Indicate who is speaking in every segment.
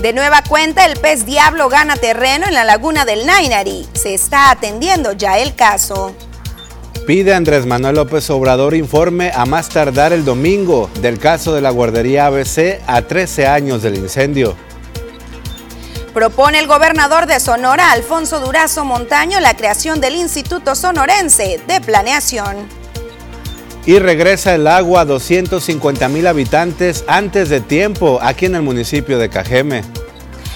Speaker 1: De nueva cuenta, el pez diablo gana terreno en la laguna del Nainari. Se está atendiendo ya el caso.
Speaker 2: Pide Andrés Manuel López Obrador informe a más tardar el domingo del caso de la guardería ABC a 13 años del incendio.
Speaker 1: Propone el gobernador de Sonora, Alfonso Durazo Montaño, la creación del Instituto Sonorense de Planeación.
Speaker 2: Y regresa el agua a 250 mil habitantes antes de tiempo aquí en el municipio de Cajeme.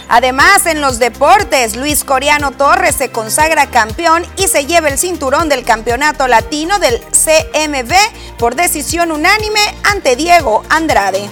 Speaker 1: Además, en los deportes, Luis Coriano Torres se consagra campeón y se lleva el cinturón del campeonato latino del CMB por decisión unánime ante Diego Andrade.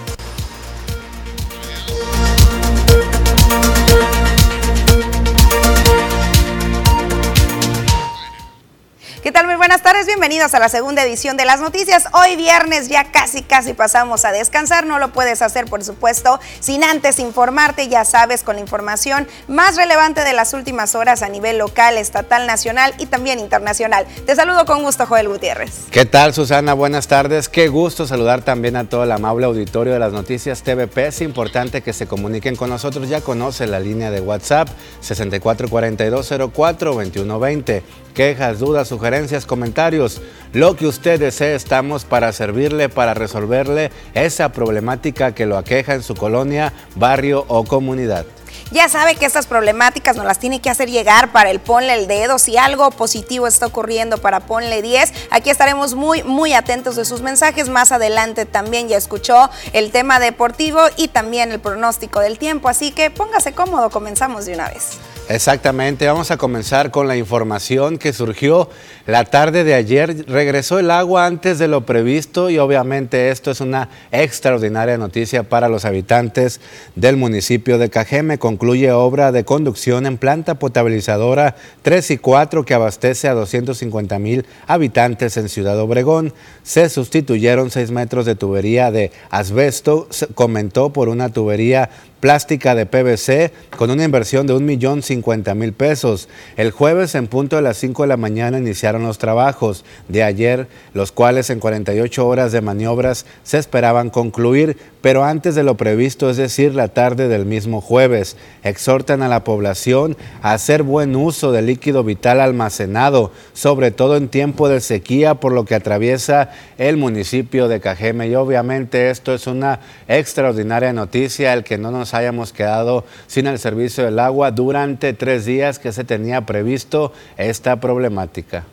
Speaker 1: Buenas tardes, bienvenidos a la segunda edición de las noticias. Hoy viernes ya casi, casi pasamos a descansar. No lo puedes hacer, por supuesto, sin antes informarte, ya sabes, con la información más relevante de las últimas horas a nivel local, estatal, nacional y también internacional. Te saludo con gusto, Joel Gutiérrez.
Speaker 2: ¿Qué tal, Susana? Buenas tardes. Qué gusto saludar también a todo el amable auditorio de las noticias TVP. Es importante que se comuniquen con nosotros. Ya conoce la línea de WhatsApp 6442042120 quejas, dudas, sugerencias, comentarios, lo que usted desee, estamos para servirle, para resolverle esa problemática que lo aqueja en su colonia, barrio o comunidad.
Speaker 1: Ya sabe que estas problemáticas nos las tiene que hacer llegar para el ponle el dedo. Si algo positivo está ocurriendo para ponle 10, aquí estaremos muy, muy atentos de sus mensajes. Más adelante también ya escuchó el tema deportivo y también el pronóstico del tiempo. Así que póngase cómodo, comenzamos de una vez.
Speaker 2: Exactamente, vamos a comenzar con la información que surgió la tarde de ayer. Regresó el agua antes de lo previsto y obviamente esto es una extraordinaria noticia para los habitantes del municipio de Cajeme. Concluye obra de conducción en planta potabilizadora 3 y 4 que abastece a 250 mil habitantes en Ciudad Obregón. Se sustituyeron 6 metros de tubería de asbesto, comentó por una tubería plástica de PVC con una inversión de un millón cincuenta mil pesos. El jueves en punto de las 5 de la mañana iniciaron los trabajos de ayer, los cuales en 48 horas de maniobras se esperaban concluir, pero antes de lo previsto, es decir, la tarde del mismo jueves. Exhortan a la población a hacer buen uso del líquido vital almacenado, sobre todo en tiempo de sequía, por lo que atraviesa el municipio de Cajeme. Y obviamente esto es una extraordinaria noticia, el que no nos hayamos quedado sin el servicio del agua durante tres días que se tenía previsto esta problemática.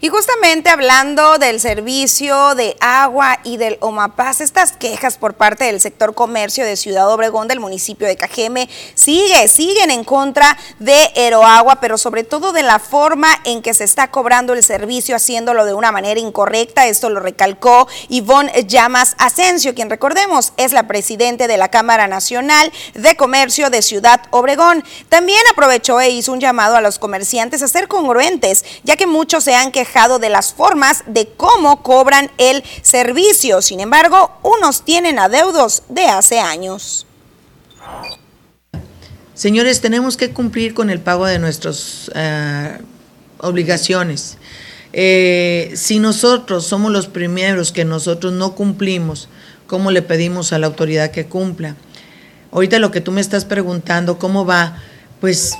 Speaker 1: Y justamente hablando del servicio de agua y del OMAPAS, estas quejas por parte del sector comercio de Ciudad Obregón del municipio de Cajeme sigue, siguen en contra de Eroagua, pero sobre todo de la forma en que se está cobrando el servicio, haciéndolo de una manera incorrecta. Esto lo recalcó Ivonne Llamas Asensio, quien recordemos es la presidente de la Cámara Nacional de Comercio de Ciudad Obregón. También aprovechó e hizo un llamado a los comerciantes a ser congruentes, ya que muchos se han quejado de las formas de cómo cobran el servicio. Sin embargo, unos tienen adeudos de hace años.
Speaker 3: Señores, tenemos que cumplir con el pago de nuestras eh, obligaciones. Eh, si nosotros somos los primeros que nosotros no cumplimos, ¿cómo le pedimos a la autoridad que cumpla? Ahorita lo que tú me estás preguntando, ¿cómo va? Pues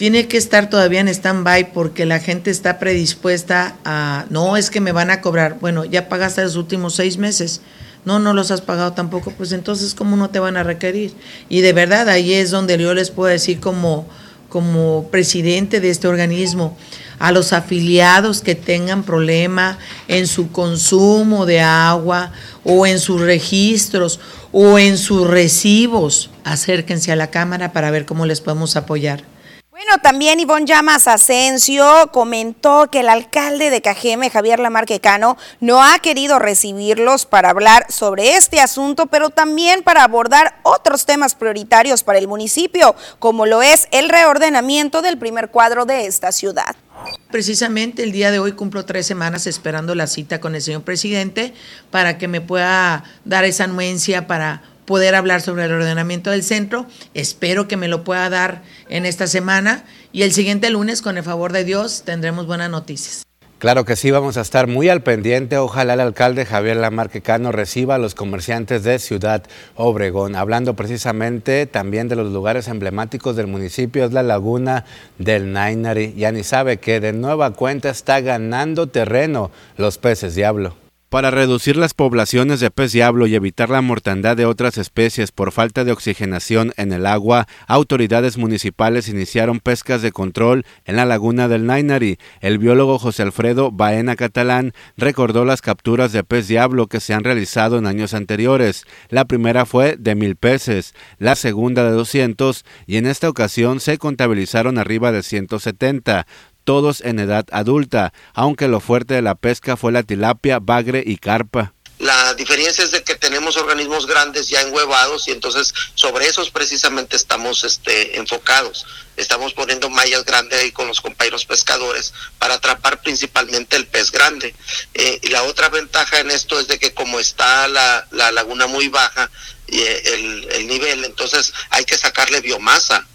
Speaker 3: tiene que estar todavía en stand-by porque la gente está predispuesta a, no, es que me van a cobrar, bueno, ya pagaste los últimos seis meses, no, no los has pagado tampoco, pues entonces, ¿cómo no te van a requerir? Y de verdad, ahí es donde yo les puedo decir como, como presidente de este organismo, a los afiliados que tengan problema en su consumo de agua o en sus registros o en sus recibos, acérquense a la Cámara para ver cómo les podemos apoyar.
Speaker 1: Bueno, también Ivonne Llamas Asensio comentó que el alcalde de Cajeme, Javier Lamarquecano, no ha querido recibirlos para hablar sobre este asunto, pero también para abordar otros temas prioritarios para el municipio, como lo es el reordenamiento del primer cuadro de esta ciudad.
Speaker 3: Precisamente el día de hoy cumplo tres semanas esperando la cita con el señor presidente para que me pueda dar esa anuencia para poder hablar sobre el ordenamiento del centro. Espero que me lo pueda dar en esta semana y el siguiente lunes, con el favor de Dios, tendremos buenas noticias.
Speaker 2: Claro que sí, vamos a estar muy al pendiente. Ojalá el alcalde Javier Lamarque Cano reciba a los comerciantes de Ciudad Obregón. Hablando precisamente también de los lugares emblemáticos del municipio, es la laguna del Nainari. Ya ni sabe que de nueva cuenta está ganando terreno los peces diablo. Para reducir las poblaciones de pez diablo y evitar la mortandad de otras especies por falta de oxigenación en el agua, autoridades municipales iniciaron pescas de control en la laguna del Nainari. El biólogo José Alfredo Baena Catalán recordó las capturas de pez diablo que se han realizado en años anteriores. La primera fue de mil peces, la segunda de 200 y en esta ocasión se contabilizaron arriba de 170 todos en edad adulta, aunque lo fuerte de la pesca fue la tilapia, bagre y carpa.
Speaker 4: La diferencia es de que tenemos organismos grandes ya enhuevados y entonces sobre esos precisamente estamos este, enfocados. Estamos poniendo mallas grandes ahí con los compañeros pescadores para atrapar principalmente el pez grande. Eh, y la otra ventaja en esto es de que como está la, laguna muy baja y el, el nivel, entonces hay que sacarle biomasa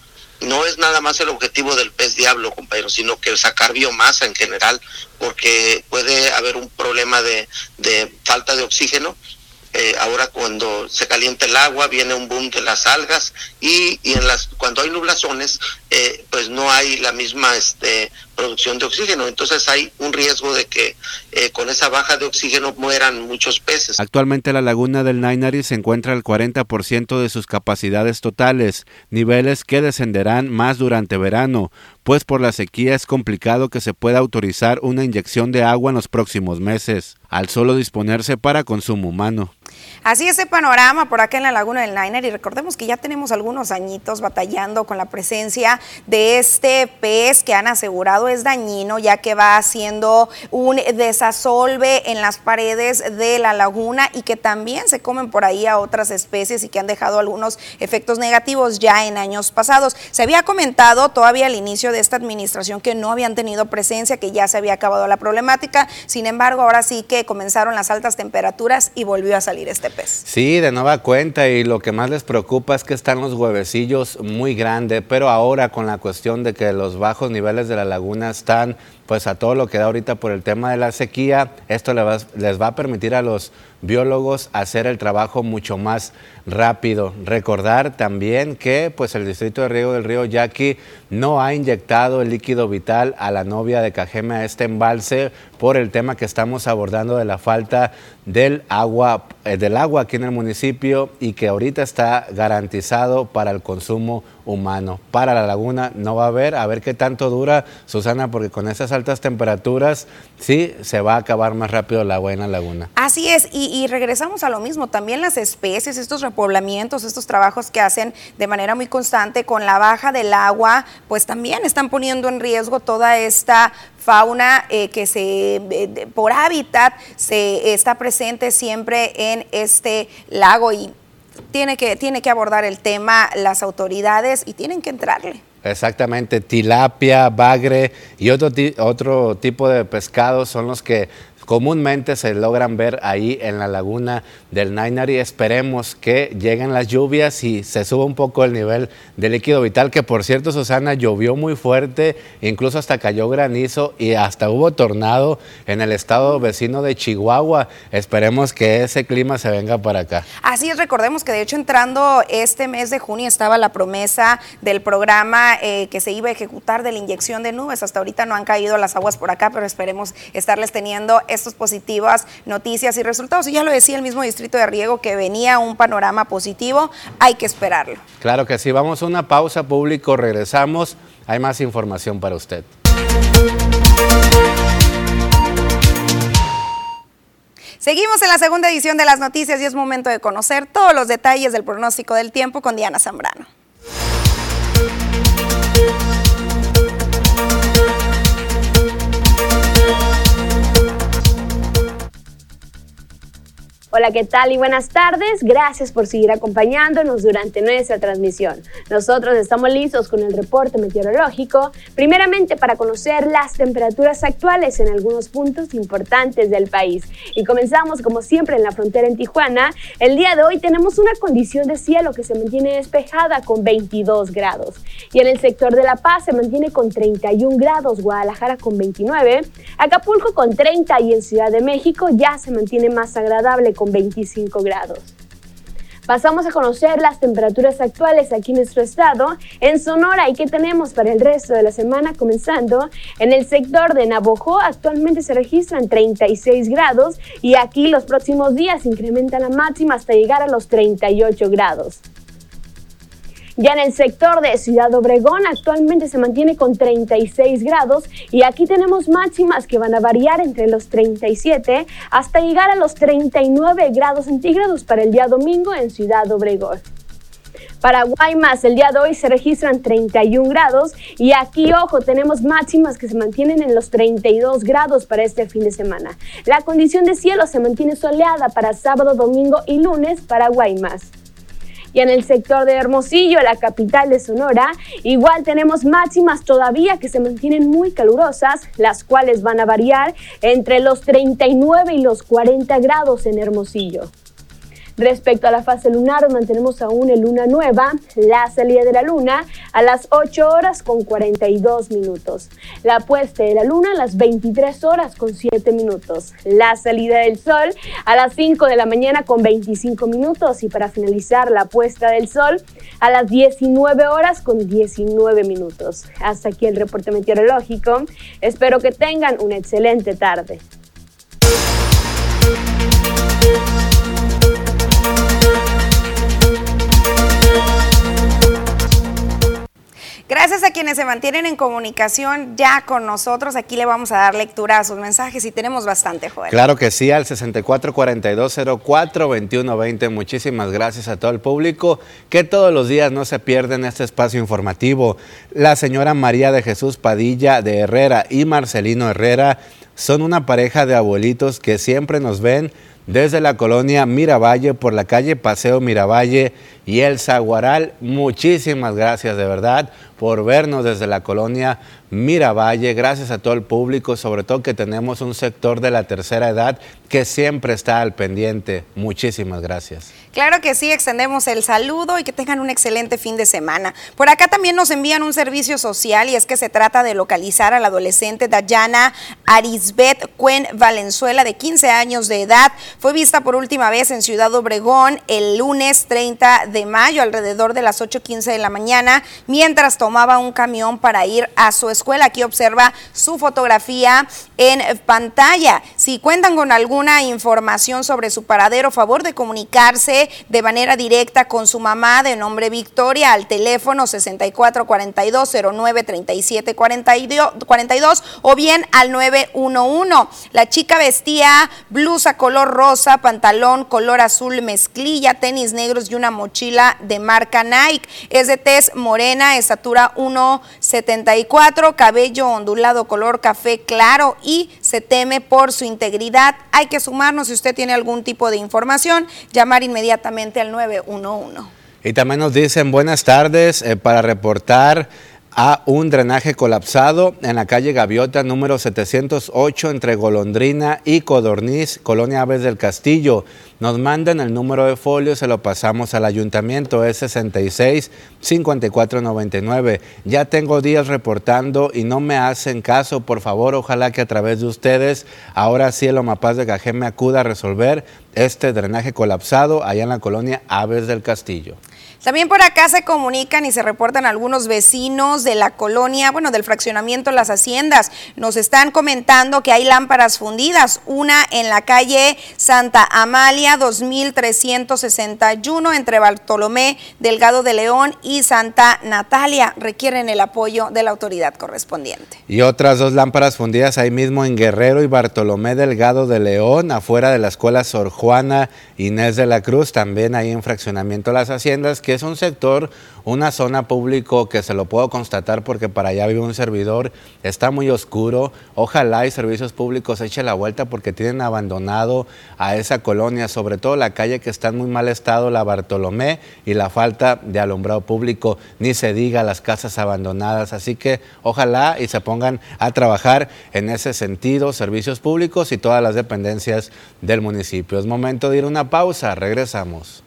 Speaker 4: no es nada más el objetivo del pez diablo, compañero, sino que sacar biomasa en general, porque puede haber un problema de, de falta de oxígeno. Eh, ahora cuando se calienta el agua viene un boom de las algas y, y en las cuando hay nublazones eh, pues no hay la misma este producción de oxígeno. Entonces hay un riesgo de que eh, con esa baja de oxígeno mueran muchos peces.
Speaker 2: Actualmente la laguna del Nainari se encuentra al 40% de sus capacidades totales, niveles que descenderán más durante verano, pues por la sequía es complicado que se pueda autorizar una inyección de agua en los próximos meses, al solo disponerse para consumo humano.
Speaker 1: Así es el panorama por acá en la laguna del Niner y recordemos que ya tenemos algunos añitos batallando con la presencia de este pez que han asegurado es dañino ya que va haciendo un desasolve en las paredes de la laguna y que también se comen por ahí a otras especies y que han dejado algunos efectos negativos ya en años pasados. Se había comentado todavía al inicio de esta administración que no habían tenido presencia, que ya se había acabado la problemática, sin embargo ahora sí que comenzaron las altas temperaturas y volvió a salir este pez.
Speaker 2: Sí, de nueva cuenta y lo que más les preocupa es que están los huevecillos muy grandes, pero ahora con la cuestión de que los bajos niveles de la laguna están pues a todo lo que da ahorita por el tema de la sequía, esto les va, a permitir a los biólogos hacer el trabajo mucho más rápido. Recordar también que pues el distrito de riego del río Yaqui no ha inyectado el líquido vital a la novia de Cajeme a este embalse por el tema que estamos abordando de la falta del agua, eh, del agua aquí en el municipio y que ahorita está garantizado para el consumo. Para la laguna no va a haber, a ver qué tanto dura, Susana, porque con esas altas temperaturas sí se va a acabar más rápido la laguna.
Speaker 1: Así es, y, y regresamos a lo mismo, también las especies, estos repoblamientos, estos trabajos que hacen de manera muy constante con la baja del agua, pues también están poniendo en riesgo toda esta fauna eh, que se eh, por hábitat se está presente siempre en este lago. Y tiene que, tiene que abordar el tema las autoridades y tienen que entrarle.
Speaker 2: Exactamente, tilapia, bagre y otro, otro tipo de pescados son los que comúnmente se logran ver ahí en la laguna del Nainari. Esperemos que lleguen las lluvias y se suba un poco el nivel de líquido vital, que por cierto, Susana, llovió muy fuerte, incluso hasta cayó granizo y hasta hubo tornado en el estado vecino de Chihuahua. Esperemos que ese clima se venga para acá.
Speaker 1: Así es, recordemos que de hecho entrando este mes de junio estaba la promesa del programa eh, que se iba a ejecutar de la inyección de nubes. Hasta ahorita no han caído las aguas por acá, pero esperemos estarles teniendo estas positivas noticias y resultados. Y ya lo decía el mismo distrito de Riego que venía un panorama positivo, hay que esperarlo.
Speaker 2: Claro que sí, vamos a una pausa público, regresamos, hay más información para usted.
Speaker 1: Seguimos en la segunda edición de las noticias y es momento de conocer todos los detalles del pronóstico del tiempo con Diana Zambrano.
Speaker 5: Hola, ¿qué tal y buenas tardes? Gracias por seguir acompañándonos durante nuestra transmisión. Nosotros estamos listos con el reporte meteorológico, primeramente para conocer las temperaturas actuales en algunos puntos importantes del país. Y comenzamos como siempre en la frontera en Tijuana. El día de hoy tenemos una condición de cielo que se mantiene despejada con 22 grados. Y en el sector de La Paz se mantiene con 31 grados, Guadalajara con 29, Acapulco con 30 y en Ciudad de México ya se mantiene más agradable con 25 grados. Pasamos a conocer las temperaturas actuales aquí en nuestro estado, en Sonora y qué tenemos para el resto de la semana, comenzando en el sector de Navojoa, actualmente se registran 36 grados y aquí los próximos días incrementan la máxima hasta llegar a los 38 grados. Ya en el sector de Ciudad Obregón actualmente se mantiene con 36 grados y aquí tenemos máximas que van a variar entre los 37 hasta llegar a los 39 grados centígrados para el día domingo en Ciudad Obregón. Para Guaymas el día de hoy se registran 31 grados y aquí, ojo, tenemos máximas que se mantienen en los 32 grados para este fin de semana. La condición de cielo se mantiene soleada para sábado, domingo y lunes para Guaymas. Y en el sector de Hermosillo, la capital de Sonora, igual tenemos máximas todavía que se mantienen muy calurosas, las cuales van a variar entre los 39 y los 40 grados en Hermosillo. Respecto a la fase lunar, mantenemos aún en luna nueva, la salida de la luna a las 8 horas con 42 minutos, la puesta de la luna a las 23 horas con 7 minutos, la salida del sol a las 5 de la mañana con 25 minutos y para finalizar la puesta del sol a las 19 horas con 19 minutos. Hasta aquí el reporte meteorológico. Espero que tengan una excelente tarde.
Speaker 1: Gracias a quienes se mantienen en comunicación ya con nosotros. Aquí le vamos a dar lectura a sus mensajes y tenemos bastante, Joel.
Speaker 2: Claro que sí, al 6442042120. Muchísimas gracias a todo el público que todos los días no se pierden este espacio informativo. La señora María de Jesús Padilla de Herrera y Marcelino Herrera son una pareja de abuelitos que siempre nos ven desde la colonia Miravalle por la calle Paseo Miravalle y el Zaguaral. Muchísimas gracias de verdad por vernos desde la colonia Miravalle. Gracias a todo el público, sobre todo que tenemos un sector de la tercera edad que siempre está al pendiente. Muchísimas gracias.
Speaker 1: Claro que sí, extendemos el saludo y que tengan un excelente fin de semana. Por acá también nos envían un servicio social y es que se trata de localizar a la adolescente Dayana Arisbet Cuen Valenzuela de 15 años de edad. Fue vista por última vez en Ciudad Obregón el lunes 30 de mayo alrededor de las 8.15 de la mañana mientras tomaba un camión para ir a su escuela. Aquí observa su fotografía en pantalla. Si cuentan con alguna información sobre su paradero, favor de comunicarse de manera directa con su mamá de nombre Victoria al teléfono 6442 09 42 o bien al 911. La chica vestía blusa color rosa, pantalón color azul mezclilla, tenis negros y una mochila de marca Nike. Es de tez morena, estatura 1,74, cabello ondulado color café claro y se teme por su integridad. Hay que sumarnos si usted tiene algún tipo de información, llamar inmediatamente al 911.
Speaker 2: Y también nos dicen buenas tardes eh, para reportar a un drenaje colapsado en la calle Gaviota número 708 entre Golondrina y Codorniz, Colonia Aves del Castillo. Nos mandan el número de folio, se lo pasamos al ayuntamiento, es 66 5499. Ya tengo días reportando y no me hacen caso, por favor, ojalá que a través de ustedes, ahora sí el Omapaz de me acuda a resolver este drenaje colapsado allá en la colonia Aves del Castillo.
Speaker 1: También por acá se comunican y se reportan algunos vecinos de la colonia, bueno, del fraccionamiento Las Haciendas. Nos están comentando que hay lámparas fundidas, una en la calle Santa Amalia 2361 entre Bartolomé Delgado de León y Santa Natalia. Requieren el apoyo de la autoridad correspondiente.
Speaker 2: Y otras dos lámparas fundidas ahí mismo en Guerrero y Bartolomé Delgado de León, afuera de la escuela Sor Juana Inés de la Cruz, también ahí en fraccionamiento Las Haciendas, que es un sector, una zona público que se lo puedo constatar porque para allá vive un servidor, está muy oscuro. Ojalá y servicios públicos eche la vuelta porque tienen abandonado a esa colonia sobre todo la calle que está en muy mal estado, la Bartolomé, y la falta de alumbrado público, ni se diga las casas abandonadas. Así que ojalá y se pongan a trabajar en ese sentido, servicios públicos y todas las dependencias del municipio. Es momento de ir a una pausa, regresamos.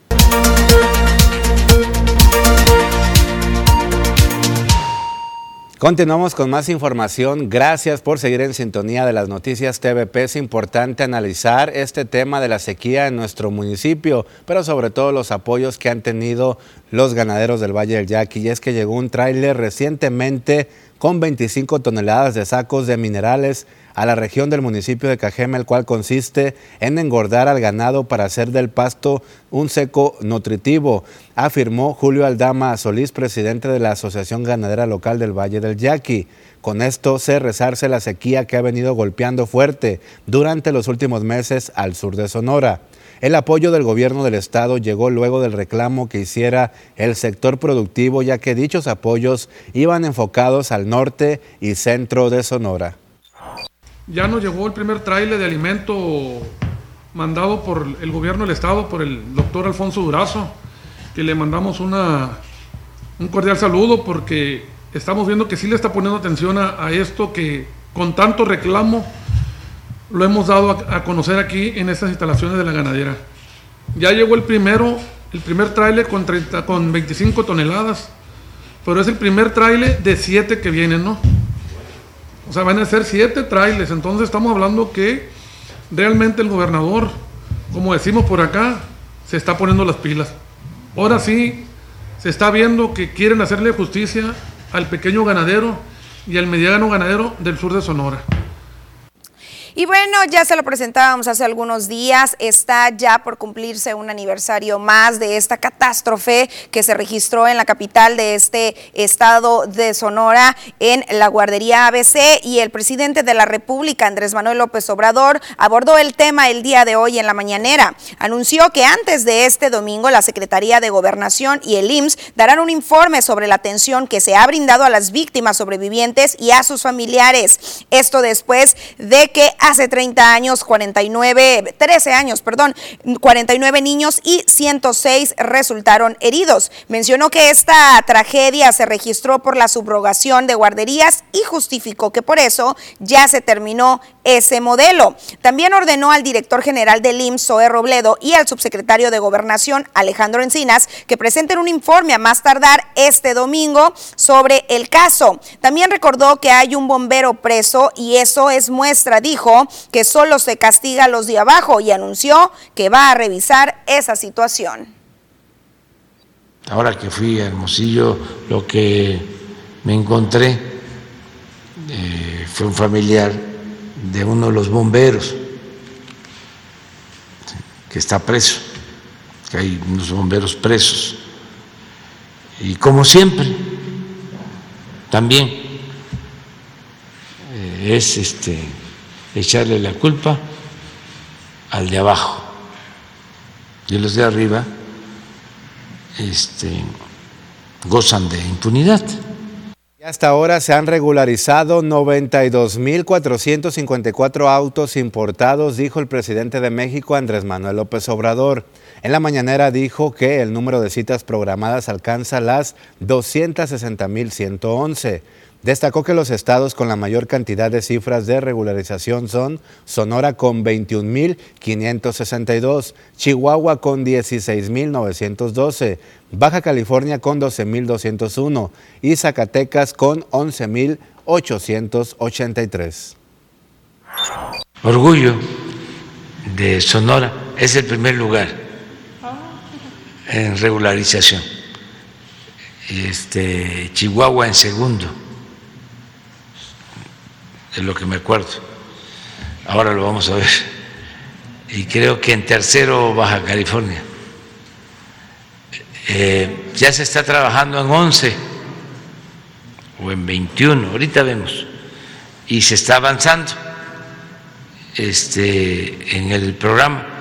Speaker 2: Continuamos con más información. Gracias por seguir en sintonía de las noticias TVP. Es importante analizar este tema de la sequía en nuestro municipio, pero sobre todo los apoyos que han tenido los ganaderos del Valle del Yaqui. Y es que llegó un tráiler recientemente con 25 toneladas de sacos de minerales a la región del municipio de Cajeme, el cual consiste en engordar al ganado para hacer del pasto un seco nutritivo, afirmó Julio Aldama Solís, presidente de la Asociación Ganadera Local del Valle del Yaqui. Con esto se resarce la sequía que ha venido golpeando fuerte durante los últimos meses al sur de Sonora. El apoyo del gobierno del estado llegó luego del reclamo que hiciera el sector productivo, ya que dichos apoyos iban enfocados al norte y centro de Sonora.
Speaker 6: Ya nos llegó el primer tráiler de alimento mandado por el gobierno del estado, por el doctor Alfonso Durazo, que le mandamos una, un cordial saludo porque estamos viendo que sí le está poniendo atención a, esto que con tanto reclamo lo hemos dado a, conocer aquí en estas instalaciones de la ganadera. Ya llegó el primero, el primer tráiler con, con 25 toneladas, pero es el primer tráiler de 7 que vienen, ¿no? O sea, van a ser siete trailers. Entonces estamos hablando que realmente el gobernador, como decimos por acá, se está poniendo las pilas. Ahora sí, se está viendo que quieren hacerle justicia al pequeño ganadero y al mediano ganadero del sur de Sonora.
Speaker 1: Y bueno, ya se lo presentábamos hace algunos días, está ya por cumplirse un aniversario más de esta catástrofe que se registró en la capital de este estado de Sonora, en la guardería ABC, y el presidente de la República, Andrés Manuel López Obrador, abordó el tema el día de hoy en la mañanera. Anunció que antes de este domingo la Secretaría de Gobernación y el IMSS darán un informe sobre la atención que se ha brindado a las víctimas sobrevivientes y a sus familiares. Esto después de que hace 30 años, 49, 13 años, perdón, 49 niños y 106 resultaron heridos. Mencionó que esta tragedia se registró por la subrogación de guarderías y justificó que por eso ya se terminó ese modelo. También ordenó al director general del IMSS, Zoe Robledo, y al subsecretario de Gobernación, Alejandro Encinas, que presenten un informe a más tardar este domingo sobre el caso. También recordó que hay un bombero preso y eso es muestra, dijo, que solo se castiga a los de abajo y anunció que va a revisar esa situación.
Speaker 7: Ahora que fui a Hermosillo, lo que me encontré eh, fue un familiar de uno de los bomberos que está preso, que hay unos bomberos presos. Y como siempre, también eh, es este echarle la culpa al de abajo. Y los de arriba este, gozan de impunidad.
Speaker 2: Hasta ahora se han regularizado 92.454 autos importados, dijo el presidente de México, Andrés Manuel López Obrador. En la mañanera dijo que el número de citas programadas alcanza las 260.111. Destacó que los estados con la mayor cantidad de cifras de regularización son Sonora con 21.562, Chihuahua con 16.912, Baja California con 12.201 y Zacatecas con 11.883.
Speaker 7: Orgullo de Sonora es el primer lugar en regularización. Este, Chihuahua en segundo es lo que me acuerdo. Ahora lo vamos a ver. Y creo que en tercero Baja California. Eh, ya se está trabajando en 11 o en 21, ahorita vemos. Y se está avanzando este, en el programa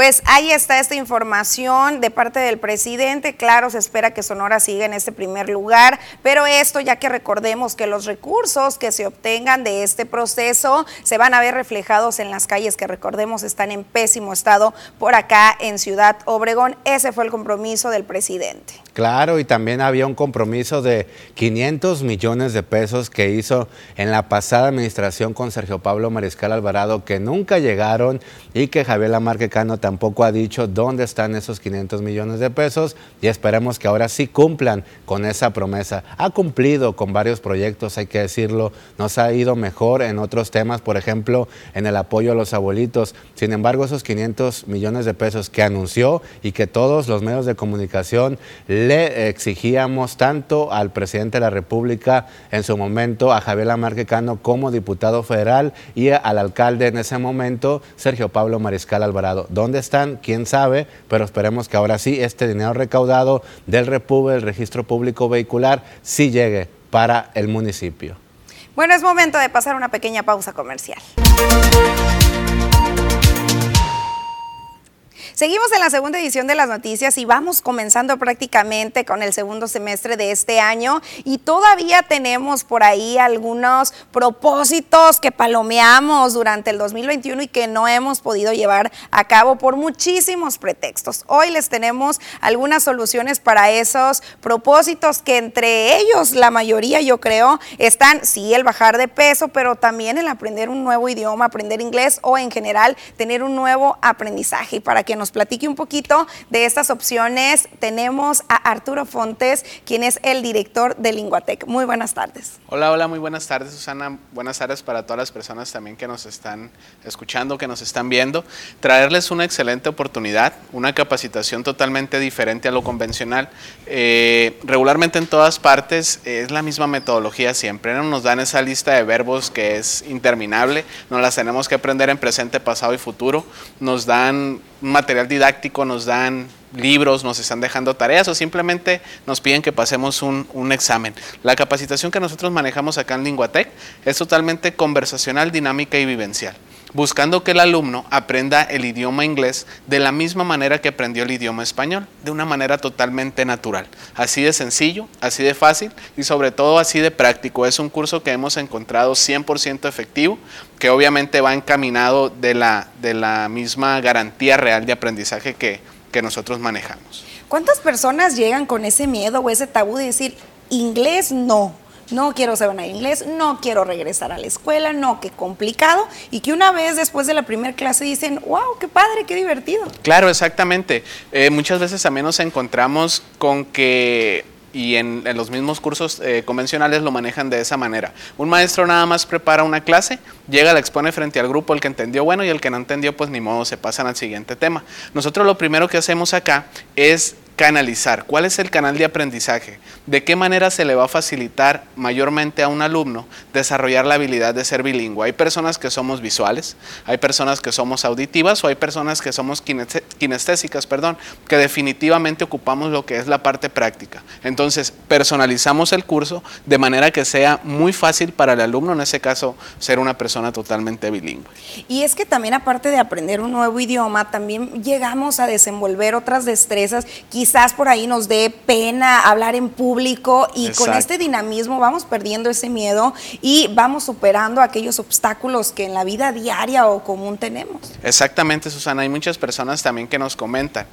Speaker 1: Pues ahí está esta información de parte del presidente. Claro, se espera que Sonora siga en este primer lugar, pero esto ya que recordemos que los recursos que se obtengan de este proceso se van a ver reflejados en las calles que recordemos están en pésimo estado por acá en Ciudad Obregón. Ese fue el compromiso del presidente.
Speaker 2: Claro, y también había un compromiso de 500 millones de pesos que hizo en la pasada administración con Sergio Pablo Mariscal Alvarado que nunca llegaron y que Javier Lamarque Cano tampoco ha dicho dónde están esos 500 millones de pesos y esperemos que ahora sí cumplan con esa promesa. Ha cumplido con varios proyectos, hay que decirlo, nos ha ido mejor en otros temas, por ejemplo, en el apoyo a los abuelitos. Sin embargo, esos 500 millones de pesos que anunció y que todos los medios de comunicación le exigíamos tanto al presidente de la República en su momento, a Javier Lamarque Cano como diputado federal y al alcalde en ese momento, Sergio Pablo Mariscal Alvarado. ¿Dónde están? ¿Quién sabe? Pero esperemos que ahora sí este dinero recaudado del Repube, el registro público vehicular, sí llegue para el municipio.
Speaker 1: Bueno, es momento de pasar una pequeña pausa comercial. Seguimos en la segunda edición de las noticias y vamos comenzando prácticamente con el segundo semestre de este año y todavía tenemos por ahí algunos propósitos que palomeamos durante el 2021 y que no hemos podido llevar a cabo por muchísimos pretextos. Hoy les tenemos algunas soluciones para esos propósitos que entre ellos la mayoría yo creo están, sí, el bajar de peso, pero también el aprender un nuevo idioma, aprender inglés o en general tener un nuevo aprendizaje. Para que nos platique un poquito de estas opciones, tenemos a Arturo Fontes, quien es el director de Linguatec. Muy buenas tardes.
Speaker 8: Hola, hola, muy buenas tardes, Susana. Buenas tardes para todas las personas también que nos están escuchando, que nos están viendo. Traerles una excelente oportunidad, una capacitación totalmente diferente a lo convencional. Eh, regularmente en todas partes es la misma metodología siempre. ¿no? Nos dan esa lista de verbos que es interminable, nos las tenemos que aprender en presente, pasado y futuro. Nos dan material didáctico, nos dan libros, nos están dejando tareas o simplemente nos piden que pasemos un, un, examen. La capacitación que nosotros manejamos acá en Linguatec es totalmente conversacional, dinámica y vivencial buscando que el alumno aprenda el idioma inglés de la misma manera que aprendió el idioma español, de una manera totalmente natural. Así de sencillo, así de fácil y sobre todo así de práctico. Es un curso que hemos encontrado 100% efectivo, que obviamente va encaminado de la, de la misma garantía real de aprendizaje que, que nosotros manejamos.
Speaker 1: ¿Cuántas personas llegan con ese miedo o ese tabú de decir, inglés no? No quiero saber inglés, no quiero regresar a la escuela, no, qué complicado, y que una vez después de la primera clase dicen, wow, qué padre, qué divertido.
Speaker 8: Claro, exactamente. Eh, muchas veces también nos encontramos con que y en, en, los mismos cursos eh, convencionales lo manejan de esa manera. Un maestro nada más prepara una clase, llega, la expone frente al grupo, el que entendió bueno y el que no entendió, pues ni modo, se pasan al siguiente tema. Nosotros lo primero que hacemos acá es canalizar, cuál es el canal de aprendizaje, de qué manera se le va a facilitar mayormente a un alumno desarrollar la habilidad de ser bilingüe. Hay personas que somos visuales, hay personas que somos auditivas o hay personas que somos kinestésicas, perdón, que definitivamente ocupamos lo que es la parte práctica. Entonces, personalizamos el curso de manera que sea muy fácil para el alumno, en ese caso, ser una persona totalmente bilingüe.
Speaker 1: Y es que también aparte de aprender un nuevo idioma, también llegamos a desenvolver otras destrezas, quizás por ahí nos dé pena hablar en público y Exacto. con este dinamismo vamos perdiendo ese miedo y vamos superando aquellos obstáculos que en la vida diaria o común tenemos.
Speaker 8: Exactamente, Susana. Hay muchas personas también que nos comentan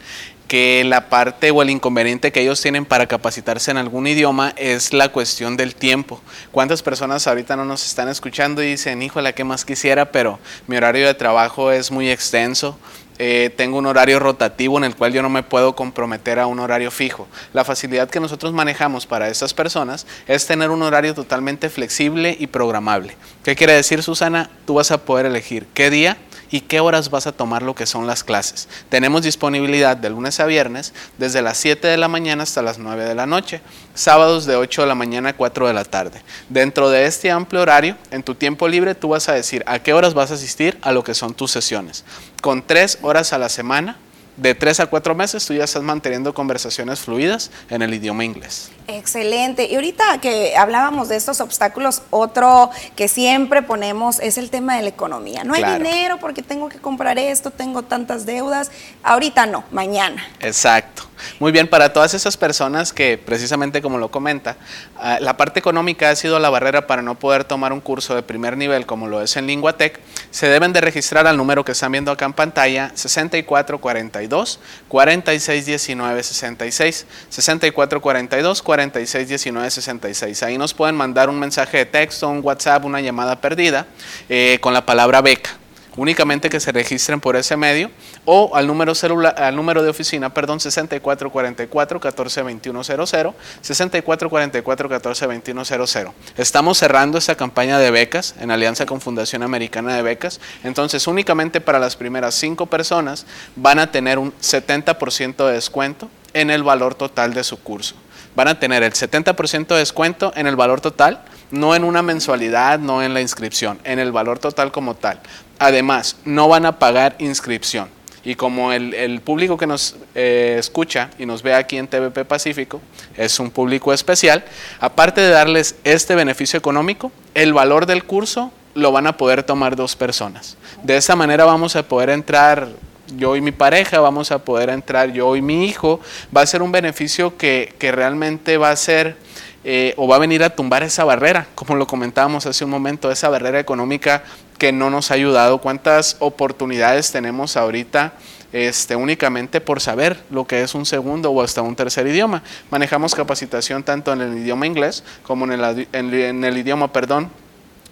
Speaker 8: que la parte o el inconveniente que ellos tienen para capacitarse en algún idioma es la cuestión del tiempo. ¿Cuántas personas ahorita no nos están escuchando y dicen, híjole, ¿qué más quisiera? Pero mi horario de trabajo es muy extenso eh, tengo un horario rotativo en el cual yo no me puedo comprometer a un horario fijo. La facilidad que nosotros manejamos para estas personas es tener un horario totalmente flexible y programable. ¿Qué quiere decir, Susana? Tú vas a poder elegir qué día y qué horas vas a tomar lo que son las clases. Tenemos disponibilidad de lunes a viernes desde las 7 de la mañana hasta las 9 de la noche, sábados de 8 de la mañana a 4 de la tarde. Dentro de este amplio horario, en tu tiempo libre, tú vas a decir a qué horas vas a asistir a lo que son tus sesiones. Con tres horas a la semana de tres a cuatro meses tú ya estás manteniendo conversaciones fluidas en el idioma inglés.
Speaker 1: Excelente. Y ahorita que hablábamos de estos obstáculos, otro que siempre ponemos es el tema de la economía. No hay dinero porque tengo que comprar esto, tengo tantas deudas. Ahorita no, mañana.
Speaker 8: Exacto. Muy bien, para todas esas personas que precisamente como lo comenta, ah, la parte económica ha sido la barrera para no poder tomar un curso de primer nivel como lo es en Linguatec, se deben de registrar al número que están viendo acá en pantalla, 6442 4619 66, 6442 4619 66. Ahí nos pueden mandar un mensaje de texto, un WhatsApp, una llamada perdida eh, con la palabra beca únicamente que se registren por ese medio o al número celular al número de oficina, perdón, 6444 142100, 6444 142100. Estamos cerrando esta campaña de becas en alianza con Fundación Americana de Becas, entonces únicamente para las primeras cinco personas van a tener un 70% de descuento en el valor total de su curso. Van a tener el 70% de descuento en el valor total, no en una mensualidad, no en la inscripción, en el valor total como tal. Además, no van a pagar inscripción. Y como el, público que nos eh, escucha y nos ve aquí en TVP Pacífico es un público especial, aparte de darles este beneficio económico, el valor del curso lo van a poder tomar dos personas. De esa manera vamos a poder entrar yo y mi pareja, vamos a poder entrar yo y mi hijo. Va a ser un beneficio que, que realmente va a ser eh, o va a venir a tumbar esa barrera, como lo comentábamos hace un momento, esa barrera económica que no nos ha ayudado. ¿Cuántas oportunidades tenemos ahorita? Este, únicamente por saber lo que es un segundo o hasta un tercer idioma. Manejamos capacitación tanto en el idioma inglés como en el, en el idioma, perdón,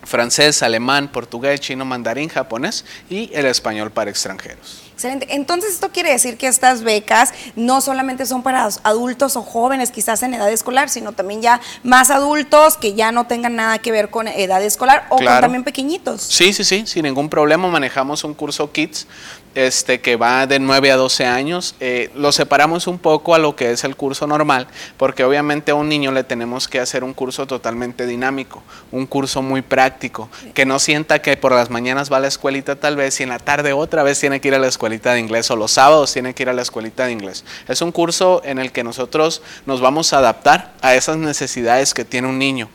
Speaker 8: francés, alemán, portugués, chino, mandarín, japonés y el español para extranjeros.
Speaker 1: Excelente. Entonces, esto quiere decir que estas becas no solamente son para adultos o jóvenes, quizás en edad escolar, sino también ya más adultos que ya no tengan nada que ver con edad escolar o con también pequeñitos.
Speaker 8: Sí, sí, sí, sin ningún problema. Manejamos un curso Kids este, que va de 9 a 12 años. Eh, lo separamos un poco a lo que es el curso normal, porque obviamente a un niño le tenemos que hacer un curso totalmente dinámico, un curso muy práctico, que no sienta que por las mañanas va a la escuelita tal vez y en la tarde otra vez tiene que ir a la escuelita de inglés o los sábados tiene que ir a la escuelita de inglés. Es un curso en el que nosotros nos vamos a adaptar a esas necesidades que tiene un niño.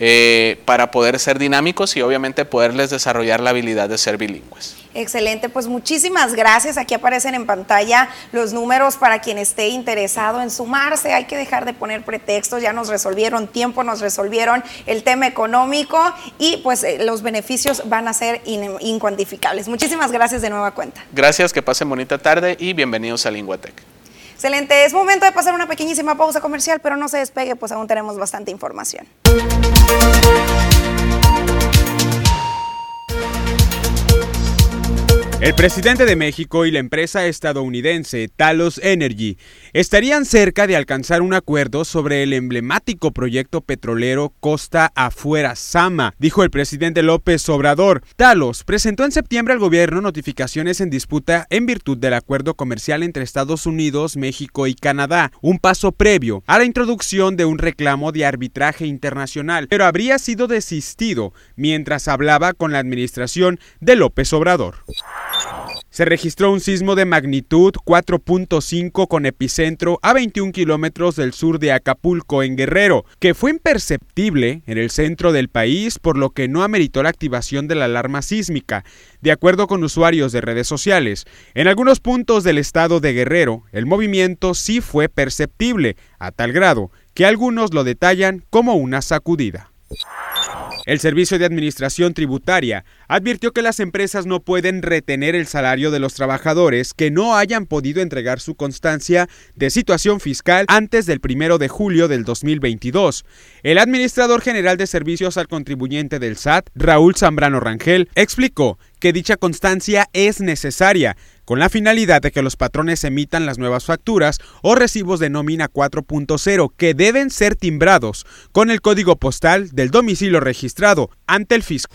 Speaker 8: Eh, para poder ser dinámicos y obviamente poderles desarrollar la habilidad de ser bilingües.
Speaker 1: Excelente, pues muchísimas gracias. Aquí aparecen en pantalla los números para quien esté interesado en sumarse. Hay que dejar de poner pretextos, ya nos resolvieron tiempo, nos resolvieron el tema económico y pues eh, los beneficios van a ser incuantificables. Muchísimas gracias de nueva cuenta.
Speaker 8: Gracias, que pasen bonita tarde y bienvenidos a Linguatec.
Speaker 1: Excelente, es momento de pasar una pequeñísima pausa comercial, pero no se despegue, pues aún tenemos bastante información.
Speaker 9: El presidente de México y la empresa estadounidense Talos Energy estarían cerca de alcanzar un acuerdo sobre el emblemático proyecto petrolero Costa Afuera Sama, dijo el presidente López Obrador. Talos presentó en septiembre al gobierno notificaciones en disputa en virtud del acuerdo comercial entre Estados Unidos, México y Canadá, un paso previo a la introducción de un reclamo de arbitraje internacional, pero habría sido desistido mientras hablaba con la administración de López Obrador. Se registró un sismo de magnitud 4.5 con epicentro a 21 kilómetros del sur de Acapulco, en Guerrero, que fue imperceptible en el centro del país, por lo que no ameritó la activación de la alarma sísmica, de acuerdo con usuarios de redes sociales. En algunos puntos del estado de Guerrero, el movimiento sí fue perceptible, a tal grado que algunos lo detallan como una sacudida. El Servicio de Administración Tributaria advirtió que las empresas no pueden retener el salario de los trabajadores que no hayan podido entregar su constancia de situación fiscal antes del primero de julio del 2022. El administrador general de servicios al contribuyente del SAT, Raúl Zambrano Rangel, explicó que dicha constancia es necesaria con la finalidad de que los patrones emitan las nuevas facturas o recibos de nómina 4.0 que deben ser timbrados con el código postal del domicilio registrado ante el fisco.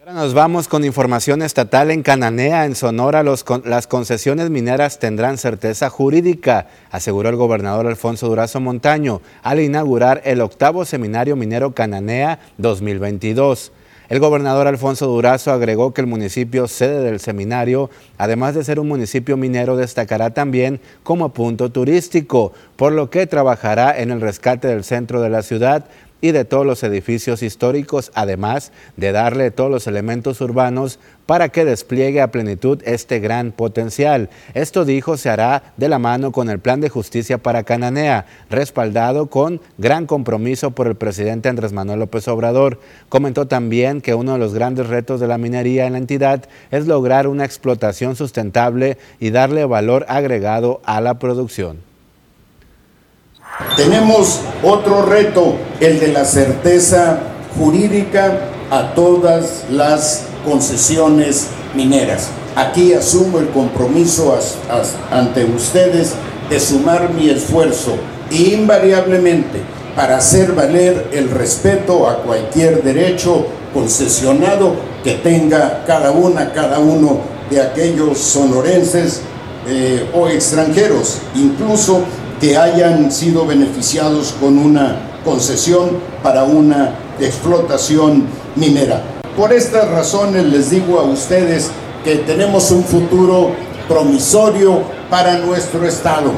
Speaker 2: Ahora nos vamos con información estatal en Cananea, en Sonora. las concesiones mineras tendrán certeza jurídica, aseguró el gobernador Alfonso Durazo Montaño al inaugurar el octavo seminario minero Cananea 2022. El gobernador Alfonso Durazo agregó que el municipio sede del seminario, además de ser un municipio minero, destacará también como punto turístico, por lo que trabajará en el rescate del centro de la ciudad y de todos los edificios históricos, además de darle todos los elementos urbanos para que despliegue a plenitud este gran potencial. Esto dijo se hará de la mano con el Plan de Justicia para Cananea, respaldado con gran compromiso por el presidente Andrés Manuel López Obrador. Comentó también que uno de los grandes retos de la minería en la entidad es lograr una explotación sustentable y darle valor agregado a la producción.
Speaker 10: Tenemos otro reto, el de la certeza jurídica a todas las concesiones mineras. Aquí asumo el compromiso ante ustedes de sumar mi esfuerzo invariablemente para hacer valer el respeto a cualquier derecho concesionado que tenga cada una, cada uno de aquellos sonorenses eh, o extranjeros, incluso que hayan sido beneficiados con una concesión para una explotación minera. Por estas razones les digo a ustedes que tenemos un futuro promisorio para nuestro Estado,